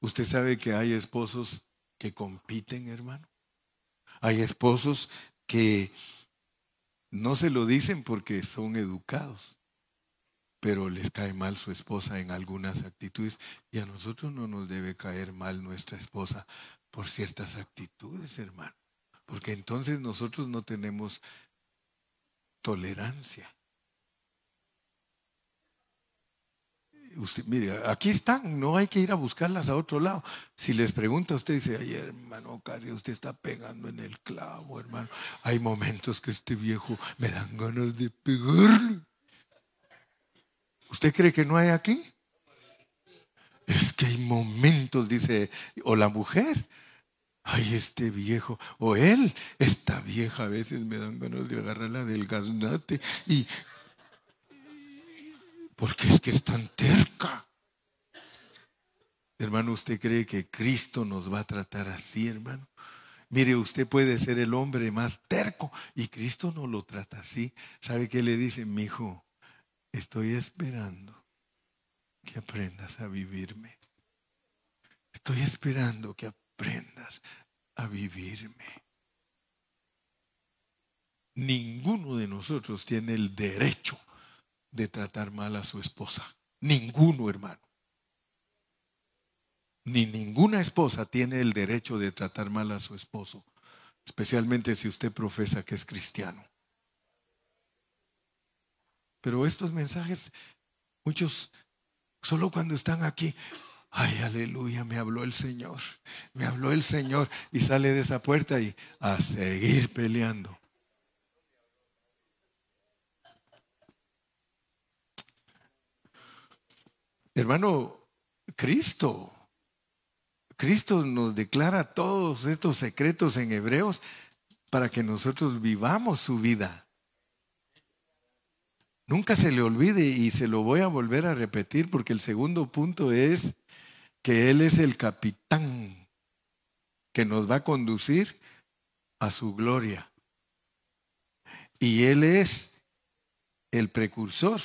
S1: Usted sabe que hay esposos que compiten, hermano. Hay esposos que no se lo dicen porque son educados, pero les cae mal su esposa en algunas actitudes y a nosotros no nos debe caer mal nuestra esposa por ciertas actitudes, hermano, porque entonces nosotros no tenemos tolerancia. Usted, mire, aquí están, no hay que ir a buscarlas a otro lado. Si les pregunta, usted dice, ay hermano Cari, usted está pegando en el clavo, hermano. Hay momentos que este viejo me dan ganas de pegarle. ¿Usted cree que no hay aquí? Es que hay momentos, dice, o la mujer, ay, este viejo, o él, esta vieja, a veces me dan ganas de agarrarla del gaznate y porque es que es tan terca. Hermano, ¿usted cree que Cristo nos va a tratar así, hermano? Mire, usted puede ser el hombre más terco y Cristo no lo trata así. ¿Sabe qué le dice? Mi hijo, estoy esperando que aprendas a vivirme. Estoy esperando que aprendas a vivirme. Ninguno de nosotros tiene el derecho de tratar mal a su esposa. Ninguno, hermano. Ni ninguna esposa tiene el derecho de tratar mal a su esposo, especialmente si usted profesa que es cristiano. Pero estos mensajes, muchos, solo cuando están aquí, ay, aleluya, me habló el Señor, me habló el Señor y sale de esa puerta y a seguir peleando. Hermano, Cristo, Cristo nos declara todos estos secretos en Hebreos para que nosotros vivamos su vida. Nunca se le olvide y se lo voy a volver a repetir porque el segundo punto es que Él es el capitán que nos va a conducir a su gloria. Y Él es el precursor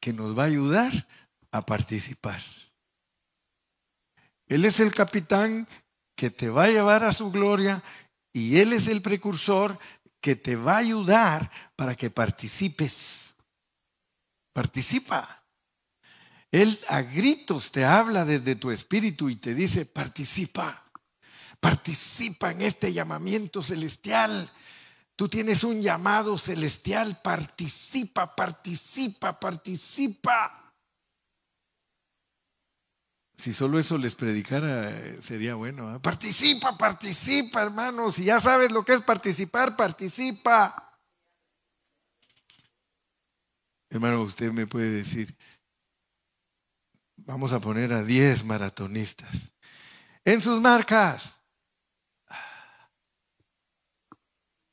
S1: que nos va a ayudar a participar. Él es el capitán que te va a llevar a su gloria y Él es el precursor que te va a ayudar para que participes. Participa. Él a gritos te habla desde tu espíritu y te dice, participa. Participa en este llamamiento celestial. Tú tienes un llamado celestial. Participa, participa, participa. Si solo eso les predicara, sería bueno. ¿eh? Participa, participa, hermanos. Si ya sabes lo que es participar, participa. Hermano, usted me puede decir, vamos a poner a 10 maratonistas. En sus marcas.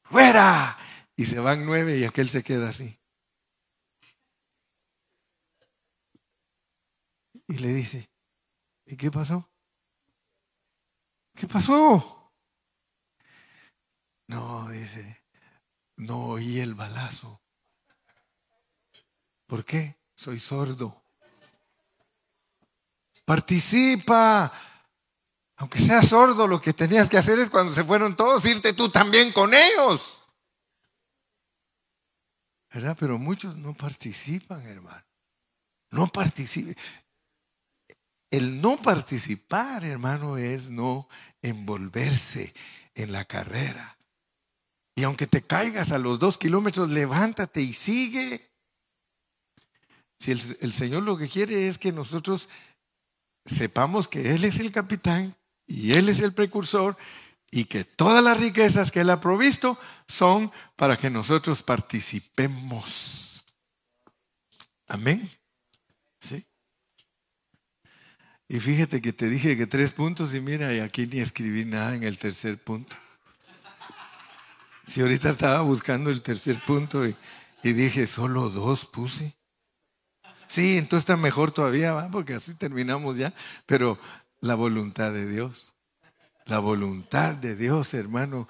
S1: ¡Fuera! Y se van nueve y aquel se queda así. Y le dice, ¿Y qué pasó? ¿Qué pasó? No, dice, no oí el balazo. ¿Por qué? Soy sordo. Participa. Aunque seas sordo, lo que tenías que hacer es cuando se fueron todos, irte tú también con ellos. ¿Verdad? Pero muchos no participan, hermano. No participan. El no participar, hermano, es no envolverse en la carrera. Y aunque te caigas a los dos kilómetros, levántate y sigue. Si el, el, Señor lo que quiere es que nosotros sepamos que Él es el capitán y Él es el precursor y que todas las riquezas que Él ha provisto son para que nosotros participemos. Amén. ¿Sí? Y fíjate que te dije que tres puntos y mira, y aquí ni escribí nada en el tercer punto. Si ahorita estaba buscando el tercer punto y, dije, solo dos puse. Sí, entonces está mejor todavía, ¿va? porque así terminamos ya. Pero la voluntad de Dios, la voluntad de Dios, hermano,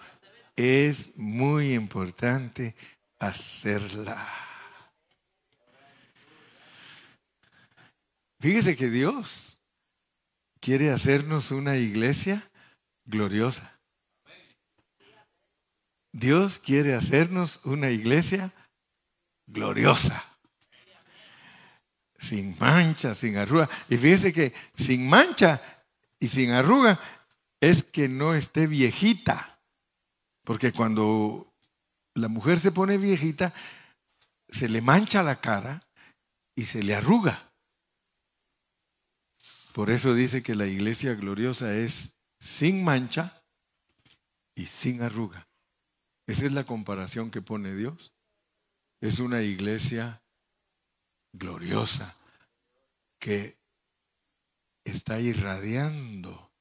S1: es muy importante hacerla. Fíjese que Dios quiere hacernos una iglesia gloriosa. Dios quiere hacernos una iglesia gloriosa. Sin mancha, sin arruga. Y fíjese que sin mancha y sin arruga es que no esté viejita. Porque cuando la mujer se pone viejita, se le mancha la cara y se le arruga. Por eso dice que la iglesia gloriosa es sin mancha y sin arruga. Esa es la comparación que pone Dios. Es una iglesia gloriosa que está irradiando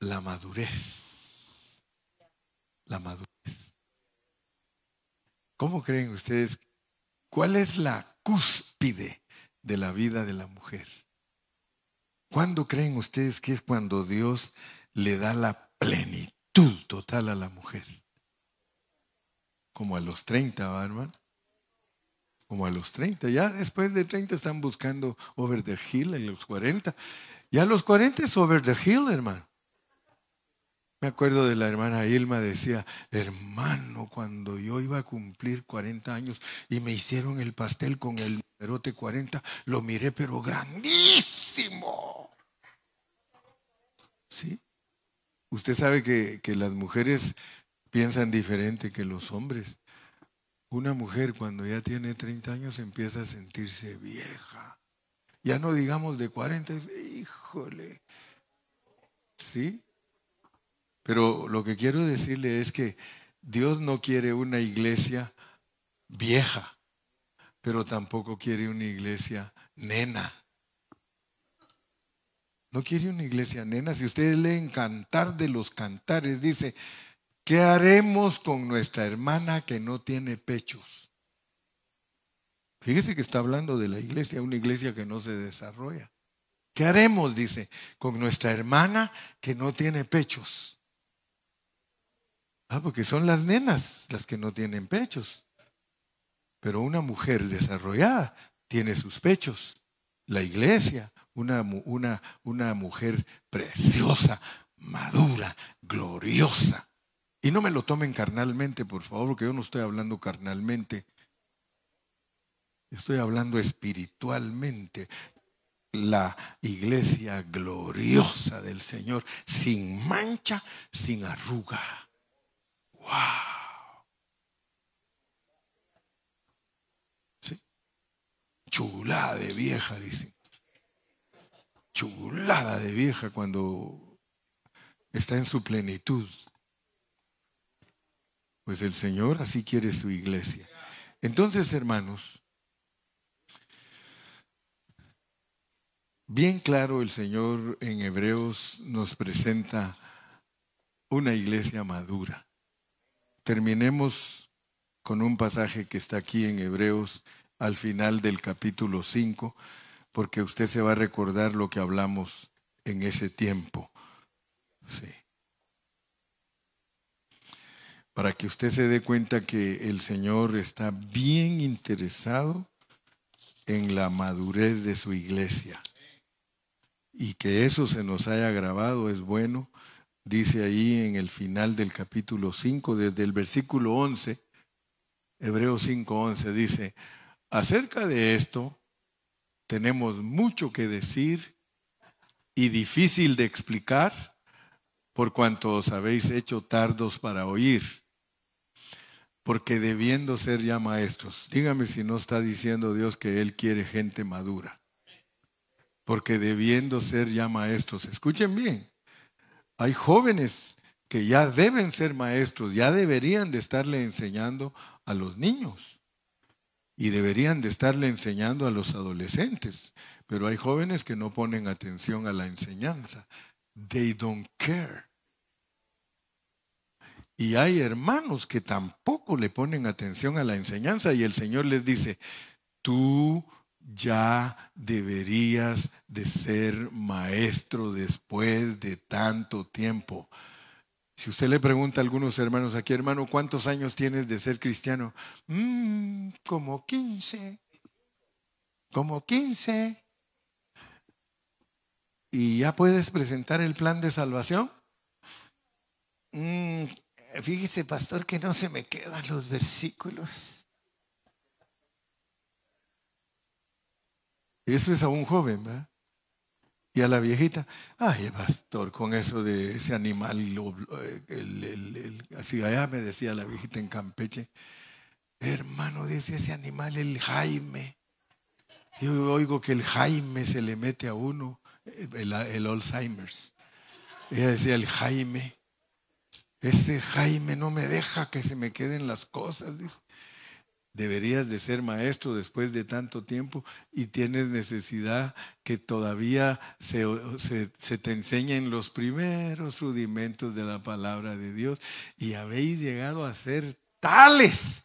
S1: la madurez. La madurez. ¿Cómo creen ustedes? ¿Cuál es la cúspide de la vida de la mujer? ¿Cuándo creen ustedes que es cuando Dios le da la plenitud total a la mujer? Como a los 30, ¿va, hermano? Como a los 30. Ya después de 30 están buscando over the hill en los 40. Ya a los 40 es over the hill, hermano. Me acuerdo de la hermana Ilma, decía, hermano, cuando yo iba a cumplir 40 años y me hicieron el pastel con el numerote 40, lo miré pero grandísimo. ¿Sí? Usted sabe que, que las mujeres piensan diferente que los hombres. Una mujer cuando ya tiene 30 años empieza a sentirse vieja. Ya no digamos de 40, híjole. ¿Sí? Pero lo que quiero decirle es que Dios no quiere una iglesia vieja, pero tampoco quiere una iglesia nena. No quiere una iglesia nena. Si ustedes leen Cantar de los Cantares, dice, ¿qué haremos con nuestra hermana que no tiene pechos? Fíjese que está hablando de la iglesia, una iglesia que no se desarrolla. ¿Qué haremos, dice, con nuestra hermana que no tiene pechos? Ah, porque son las nenas las que no tienen pechos. Pero una mujer desarrollada tiene sus pechos. La iglesia, una, una, una mujer preciosa, madura, gloriosa. Y no me lo tomen carnalmente, por favor, porque yo no estoy hablando carnalmente. Estoy hablando espiritualmente. La iglesia gloriosa del Señor, sin mancha, sin arruga. ¡Wow! ¿Sí? Chulada de vieja, dicen. Chulada de vieja cuando está en su plenitud. Pues el Señor así quiere su iglesia. Entonces, hermanos, Bien claro el Señor en Hebreos nos presenta una iglesia madura. Terminemos con un pasaje que está aquí en Hebreos al final del capítulo 5, porque usted se va a recordar lo que hablamos en ese tiempo. Sí. Para que usted se dé cuenta que el Señor está bien interesado en la madurez de su iglesia y que eso se nos haya grabado es bueno. Dice ahí en el final del capítulo 5, desde el versículo 11, Hebreos 5:11, dice, acerca de esto tenemos mucho que decir y difícil de explicar por cuanto os habéis hecho tardos para oír, porque debiendo ser ya maestros, dígame si no está diciendo Dios que Él quiere gente madura porque debiendo ser ya maestros, escuchen bien, hay jóvenes que ya deben ser maestros, ya deberían de estarle enseñando a los niños y deberían de estarle enseñando a los adolescentes, pero hay jóvenes que no ponen atención a la enseñanza. They don't care. Y hay hermanos que tampoco le ponen atención a la enseñanza y el Señor les dice, tú ya deberías de ser maestro después de tanto tiempo. Si usted le pregunta a algunos hermanos aquí, hermano, ¿cuántos años tienes de ser cristiano? Mm, como 15. Como 15. ¿Y ya puedes presentar el plan de salvación? Mm, fíjese, pastor, que no se me quedan los versículos. Eso es a un joven, ¿verdad? Y a la viejita, ay, pastor, con eso de ese animal, el, así allá me decía la viejita en Campeche, hermano, dice ese animal, el Jaime. Yo oigo que el Jaime se le mete a uno, el, el Alzheimer's. Ella decía, el Jaime, ese Jaime no me deja que se me queden las cosas, deberías de ser maestro después de tanto tiempo y tienes necesidad que todavía se, se, te enseñen los primeros rudimentos de la palabra de Dios y habéis llegado a ser tales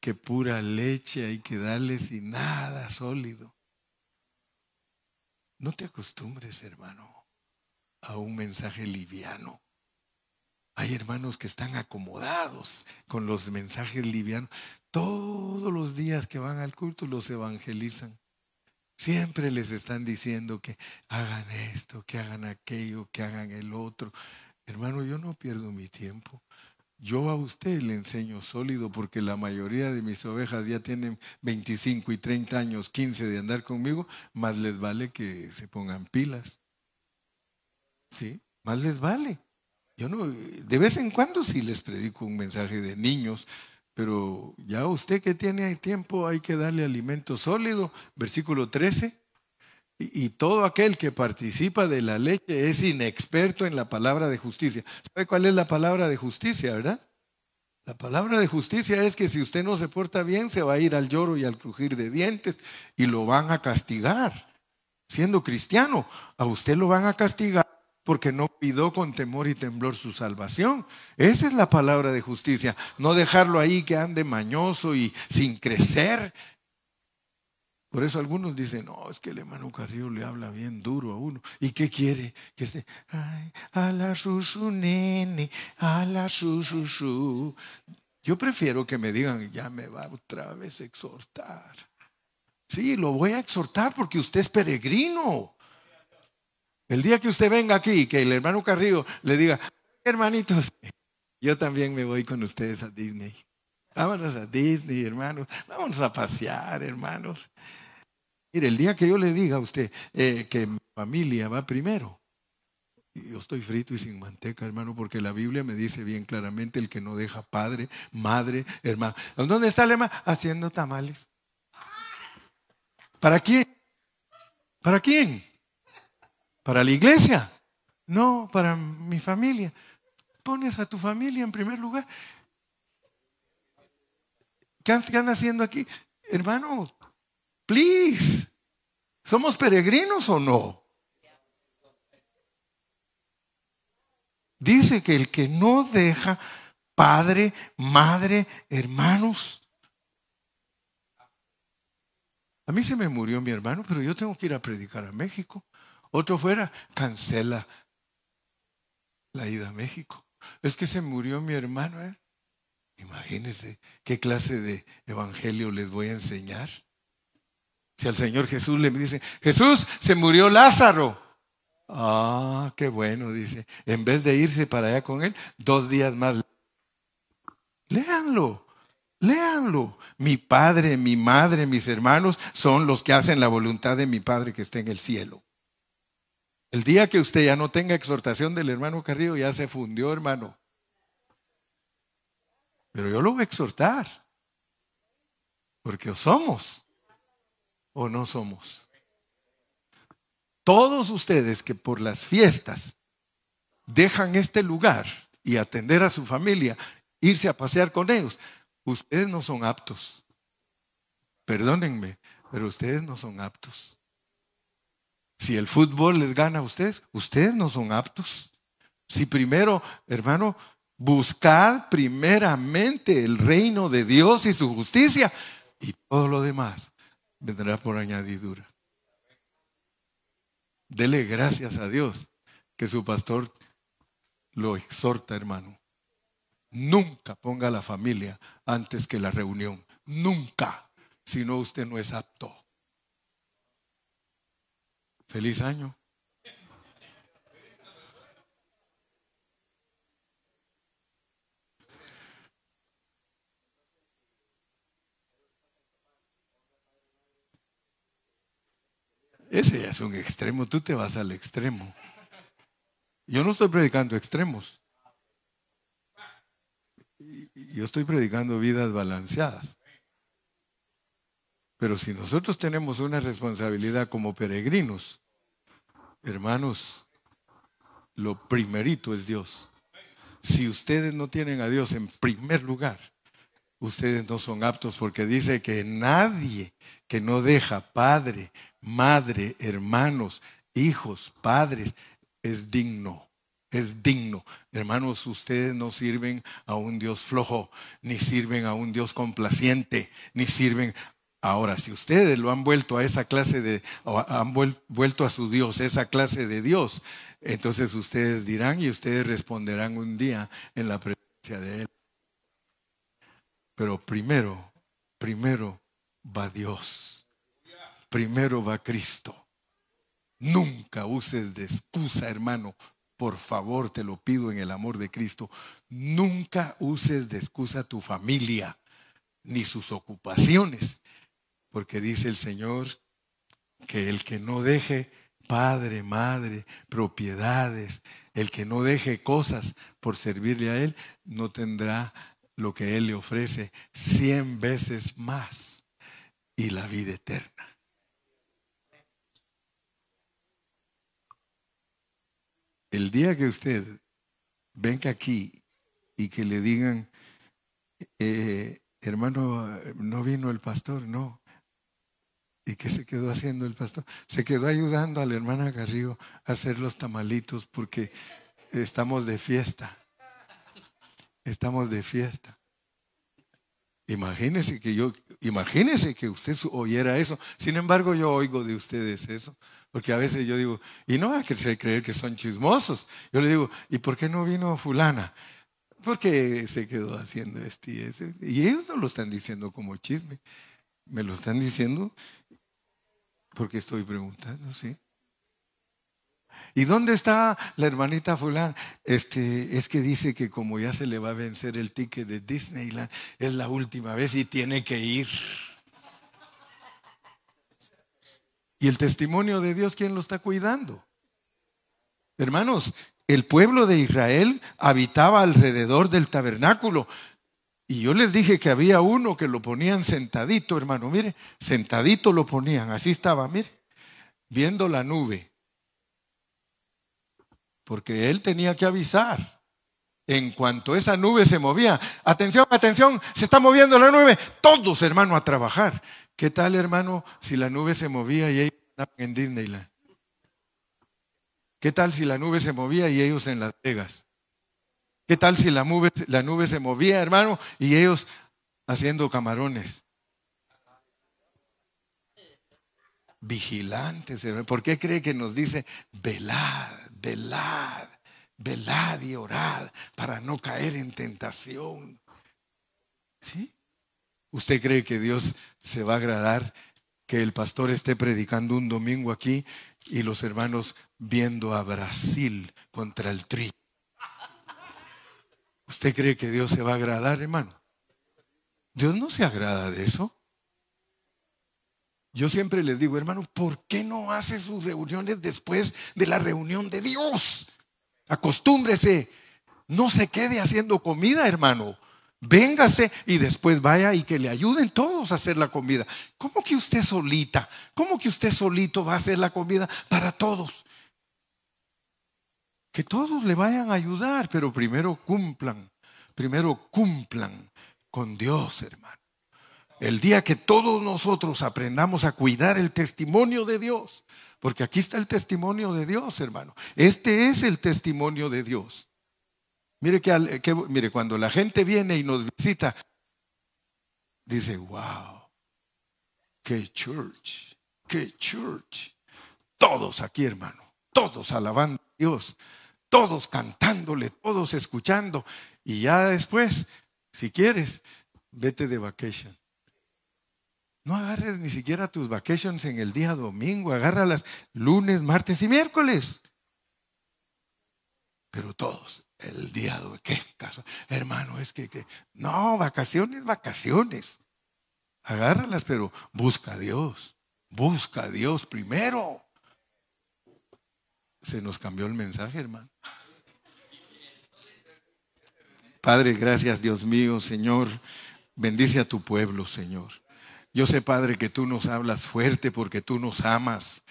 S1: que pura leche hay que darles y nada sólido. No te acostumbres, hermano, a un mensaje liviano. Hay hermanos que están acomodados con los mensajes livianos. Todos los días que van al culto los evangelizan. Siempre les están diciendo que hagan esto, que hagan aquello, que hagan el otro. Hermano, yo no pierdo mi tiempo. Yo a usted le enseño sólido porque la mayoría de mis ovejas ya tienen 25 y 30 años, 15 de andar conmigo, más les vale que se pongan pilas. ¿Sí? Más les vale. Yo no, de vez en cuando sí les predico un mensaje de niños, pero ya usted que tiene tiempo hay que darle alimento sólido. Versículo 13. Y, todo aquel que participa de la leche es inexperto en la palabra de justicia. ¿Sabe cuál es la palabra de justicia, verdad? La palabra de justicia es que si usted no se porta bien, se va a ir al lloro y al crujir de dientes y lo van a castigar. Siendo cristiano, a usted lo van a castigar porque no pidió con temor y temblor su salvación. Esa es la palabra de justicia. No dejarlo ahí que ande mañoso y sin crecer. Por eso algunos dicen, no, es que el hermano Carrillo le habla bien duro a uno. ¿Y qué quiere? Que esté, ay, a la su nene, a la su Yo prefiero que me digan, ya me va otra vez a exhortar. Sí, lo voy a exhortar porque usted es peregrino. El día que usted venga aquí que el hermano Carrillo le diga, hermanitos, yo también me voy con ustedes a Disney. Vámonos a Disney, hermanos. Vámonos a pasear, hermanos. Mire, el día que yo le diga a usted eh, que mi familia va primero, yo estoy frito y sin manteca, hermano, porque la Biblia me dice bien claramente el que no deja padre, madre, hermano. ¿Dónde está el hermano? Haciendo tamales. ¿Para quién? ¿Para quién? ¿Para la iglesia? No, para mi familia. Pones a tu familia en primer lugar. ¿Qué andan haciendo aquí? Hermano, please. ¿Somos peregrinos o no? Dice que el que no deja padre, madre, hermanos, a mí se me murió mi hermano, pero yo tengo que ir a predicar a México. Otro fuera, cancela la ida a México. Es que se murió mi hermano. ¿eh? Imagínense qué clase de evangelio les voy a enseñar. Si al Señor Jesús le dice, Jesús, se murió Lázaro. Ah, qué bueno, dice. En vez de irse para allá con él, dos días más. Léanlo. Léanlo. Mi padre, mi madre, mis hermanos son los que hacen la voluntad de mi padre que está en el cielo. El día que usted ya no tenga exhortación del hermano Carrillo, ya se fundió, hermano. Pero yo lo voy a exhortar. Porque somos o no somos. Todos ustedes que por las fiestas dejan este lugar y atender a su familia, irse a pasear con ellos, Ustedes no son aptos. Perdónenme, pero ustedes no son aptos. Si el fútbol les gana a ustedes, ustedes no son aptos. Si primero, hermano, buscad primeramente el reino de Dios y su justicia y todo lo demás vendrá por añadidura. Dele gracias a Dios que su pastor lo exhorta, hermano. Nunca ponga la familia antes que la reunión. Nunca. Si no, usted no es apto. Feliz año. Ese ya es un extremo, tú te vas al extremo. Yo no estoy predicando extremos yo estoy predicando vidas balanceadas. Pero si nosotros tenemos una responsabilidad como peregrinos, hermanos, lo primerito es Dios. Si ustedes no tienen a Dios en primer lugar, ustedes no son aptos porque dice que nadie que no deja padre, madre, hermanos, hijos, padres, es digno es digno. Hermanos, ustedes no sirven a un Dios flojo, ni sirven a un Dios complaciente, ni sirven... Ahora, si ustedes lo han vuelto a esa clase de, han vuelto a su Dios, esa clase de Dios, entonces ustedes dirán y ustedes responderán un día en la presencia de Él. Pero primero, primero va Dios. Primero va Cristo. Nunca uses de excusa, hermano, por favor, te lo pido en el amor de Cristo, nunca uses de excusa tu familia ni sus ocupaciones, porque dice el Señor que el que no deje padre, madre, propiedades, el que no deje cosas por servirle a Él, no tendrá lo que Él le ofrece cien veces más y la vida eterna. El día que usted venga aquí y que le digan, eh, hermano, no vino el pastor, no. ¿Y qué se quedó haciendo el pastor? Se quedó ayudando a la hermana Garrigo a hacer los tamalitos porque estamos de fiesta. Estamos de fiesta. Imagínese que yo, imagínese que usted oyera eso. Sin embargo, yo oigo de ustedes eso. Porque a veces yo digo, y no va a creer que son chismosos. Yo le digo, ¿y por qué no vino fulana? Porque se quedó haciendo este y ese. Y ellos no lo están diciendo como chisme. Me lo están diciendo porque estoy preguntando, ¿sí? ¿Y dónde está la hermanita fulana? Este, es que dice que como ya se le va a vencer el ticket de Disneyland, es la última vez y tiene que ir. ¿Y el testimonio de Dios quién lo está cuidando? Hermanos, el pueblo de Israel habitaba alrededor del tabernáculo. Y yo les dije que había uno que lo ponían sentadito, hermano. Mire, sentadito lo ponían. Así estaba, mire, viendo la nube. Porque él tenía que avisar. En cuanto esa nube se movía, atención, atención, se está moviendo la nube, todos hermano a trabajar. ¿Qué tal hermano si la nube se movía y ellos estaban en Disneyland? ¿Qué tal si la nube se movía y ellos en Las Vegas? ¿Qué tal si la nube, la nube se movía, hermano, y ellos haciendo camarones? Vigilantes, ¿por qué cree que nos dice velad, velad, velad y orad para no caer en tentación? ¿Sí? ¿Usted cree que Dios se va a agradar que el pastor esté predicando un domingo aquí y los hermanos viendo a Brasil contra el tri. ¿Usted cree que Dios se va a agradar, hermano? Dios no se agrada de eso. Yo siempre les digo, hermano, ¿por qué no hace sus reuniones después de la reunión de Dios? Acostúmbrese. No se quede haciendo comida, hermano. Véngase y después vaya y que le ayuden todos a hacer la comida. ¿Cómo que usted solita? ¿Cómo que usted solito va a hacer la comida para todos? Que todos le vayan a ayudar, pero primero cumplan, primero cumplan con Dios, hermano. El día que todos nosotros aprendamos a cuidar el testimonio de Dios, porque aquí está el testimonio de Dios, hermano. Este es el testimonio de Dios. Mire, que, mire, cuando la gente viene y nos visita, dice, wow, qué church, qué church. Todos aquí, hermano, todos alabando a Dios, todos cantándole, todos escuchando. Y ya después, si quieres, vete de vacation. No agarres ni siquiera tus vacations en el día domingo, agárralas lunes, martes y miércoles. Pero todos, el día de qué caso, hermano, es que, que, no, vacaciones, vacaciones. Agárralas, pero busca a Dios. Busca a Dios primero. Se nos cambió el mensaje, hermano. Padre, gracias Dios mío, Señor. Bendice a tu pueblo, Señor. Yo sé, Padre, que tú nos hablas fuerte porque tú nos amas.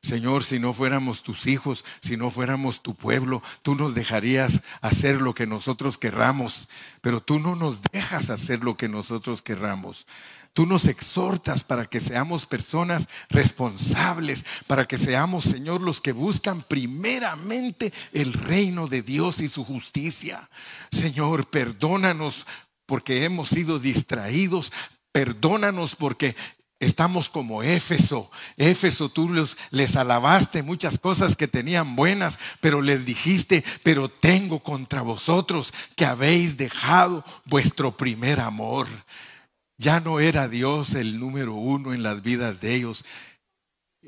S1: Señor, si no fuéramos tus hijos, si no fuéramos tu pueblo, tú nos dejarías hacer lo que nosotros querramos, pero tú no nos dejas hacer lo que nosotros querramos. Tú nos exhortas para que seamos personas responsables, para que seamos, Señor, los que buscan primeramente el reino de Dios y su justicia. Señor, perdónanos porque hemos sido distraídos, perdónanos porque Estamos como Éfeso. Éfeso, tú les alabaste muchas cosas que tenían buenas, pero les dijiste, pero tengo contra vosotros que habéis dejado vuestro primer amor. Ya no era Dios el número uno en las vidas de ellos,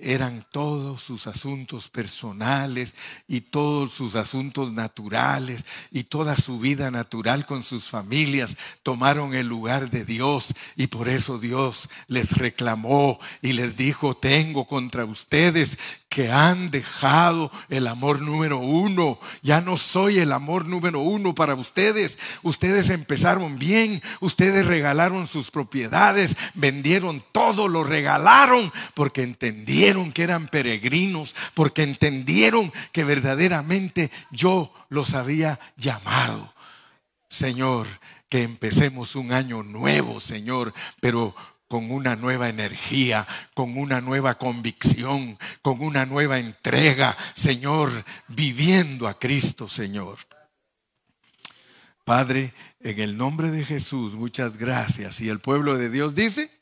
S1: eran todos sus asuntos personales y todos sus asuntos naturales y toda su vida natural con sus familias tomaron el lugar de Dios y por eso Dios les reclamó y les dijo, tengo contra ustedes que han dejado el amor número uno. Ya no soy el amor número uno para ustedes. Ustedes empezaron bien, ustedes regalaron sus propiedades, vendieron todo, lo regalaron porque entendieron que eran peregrinos, porque entendieron que verdaderamente yo los había llamado. Señor, que empecemos un año nuevo, Señor, pero con una nueva energía, con una nueva convicción, con una nueva entrega, Señor, viviendo a Cristo, Señor. Padre, en el nombre de Jesús, muchas gracias. Y el pueblo de Dios dice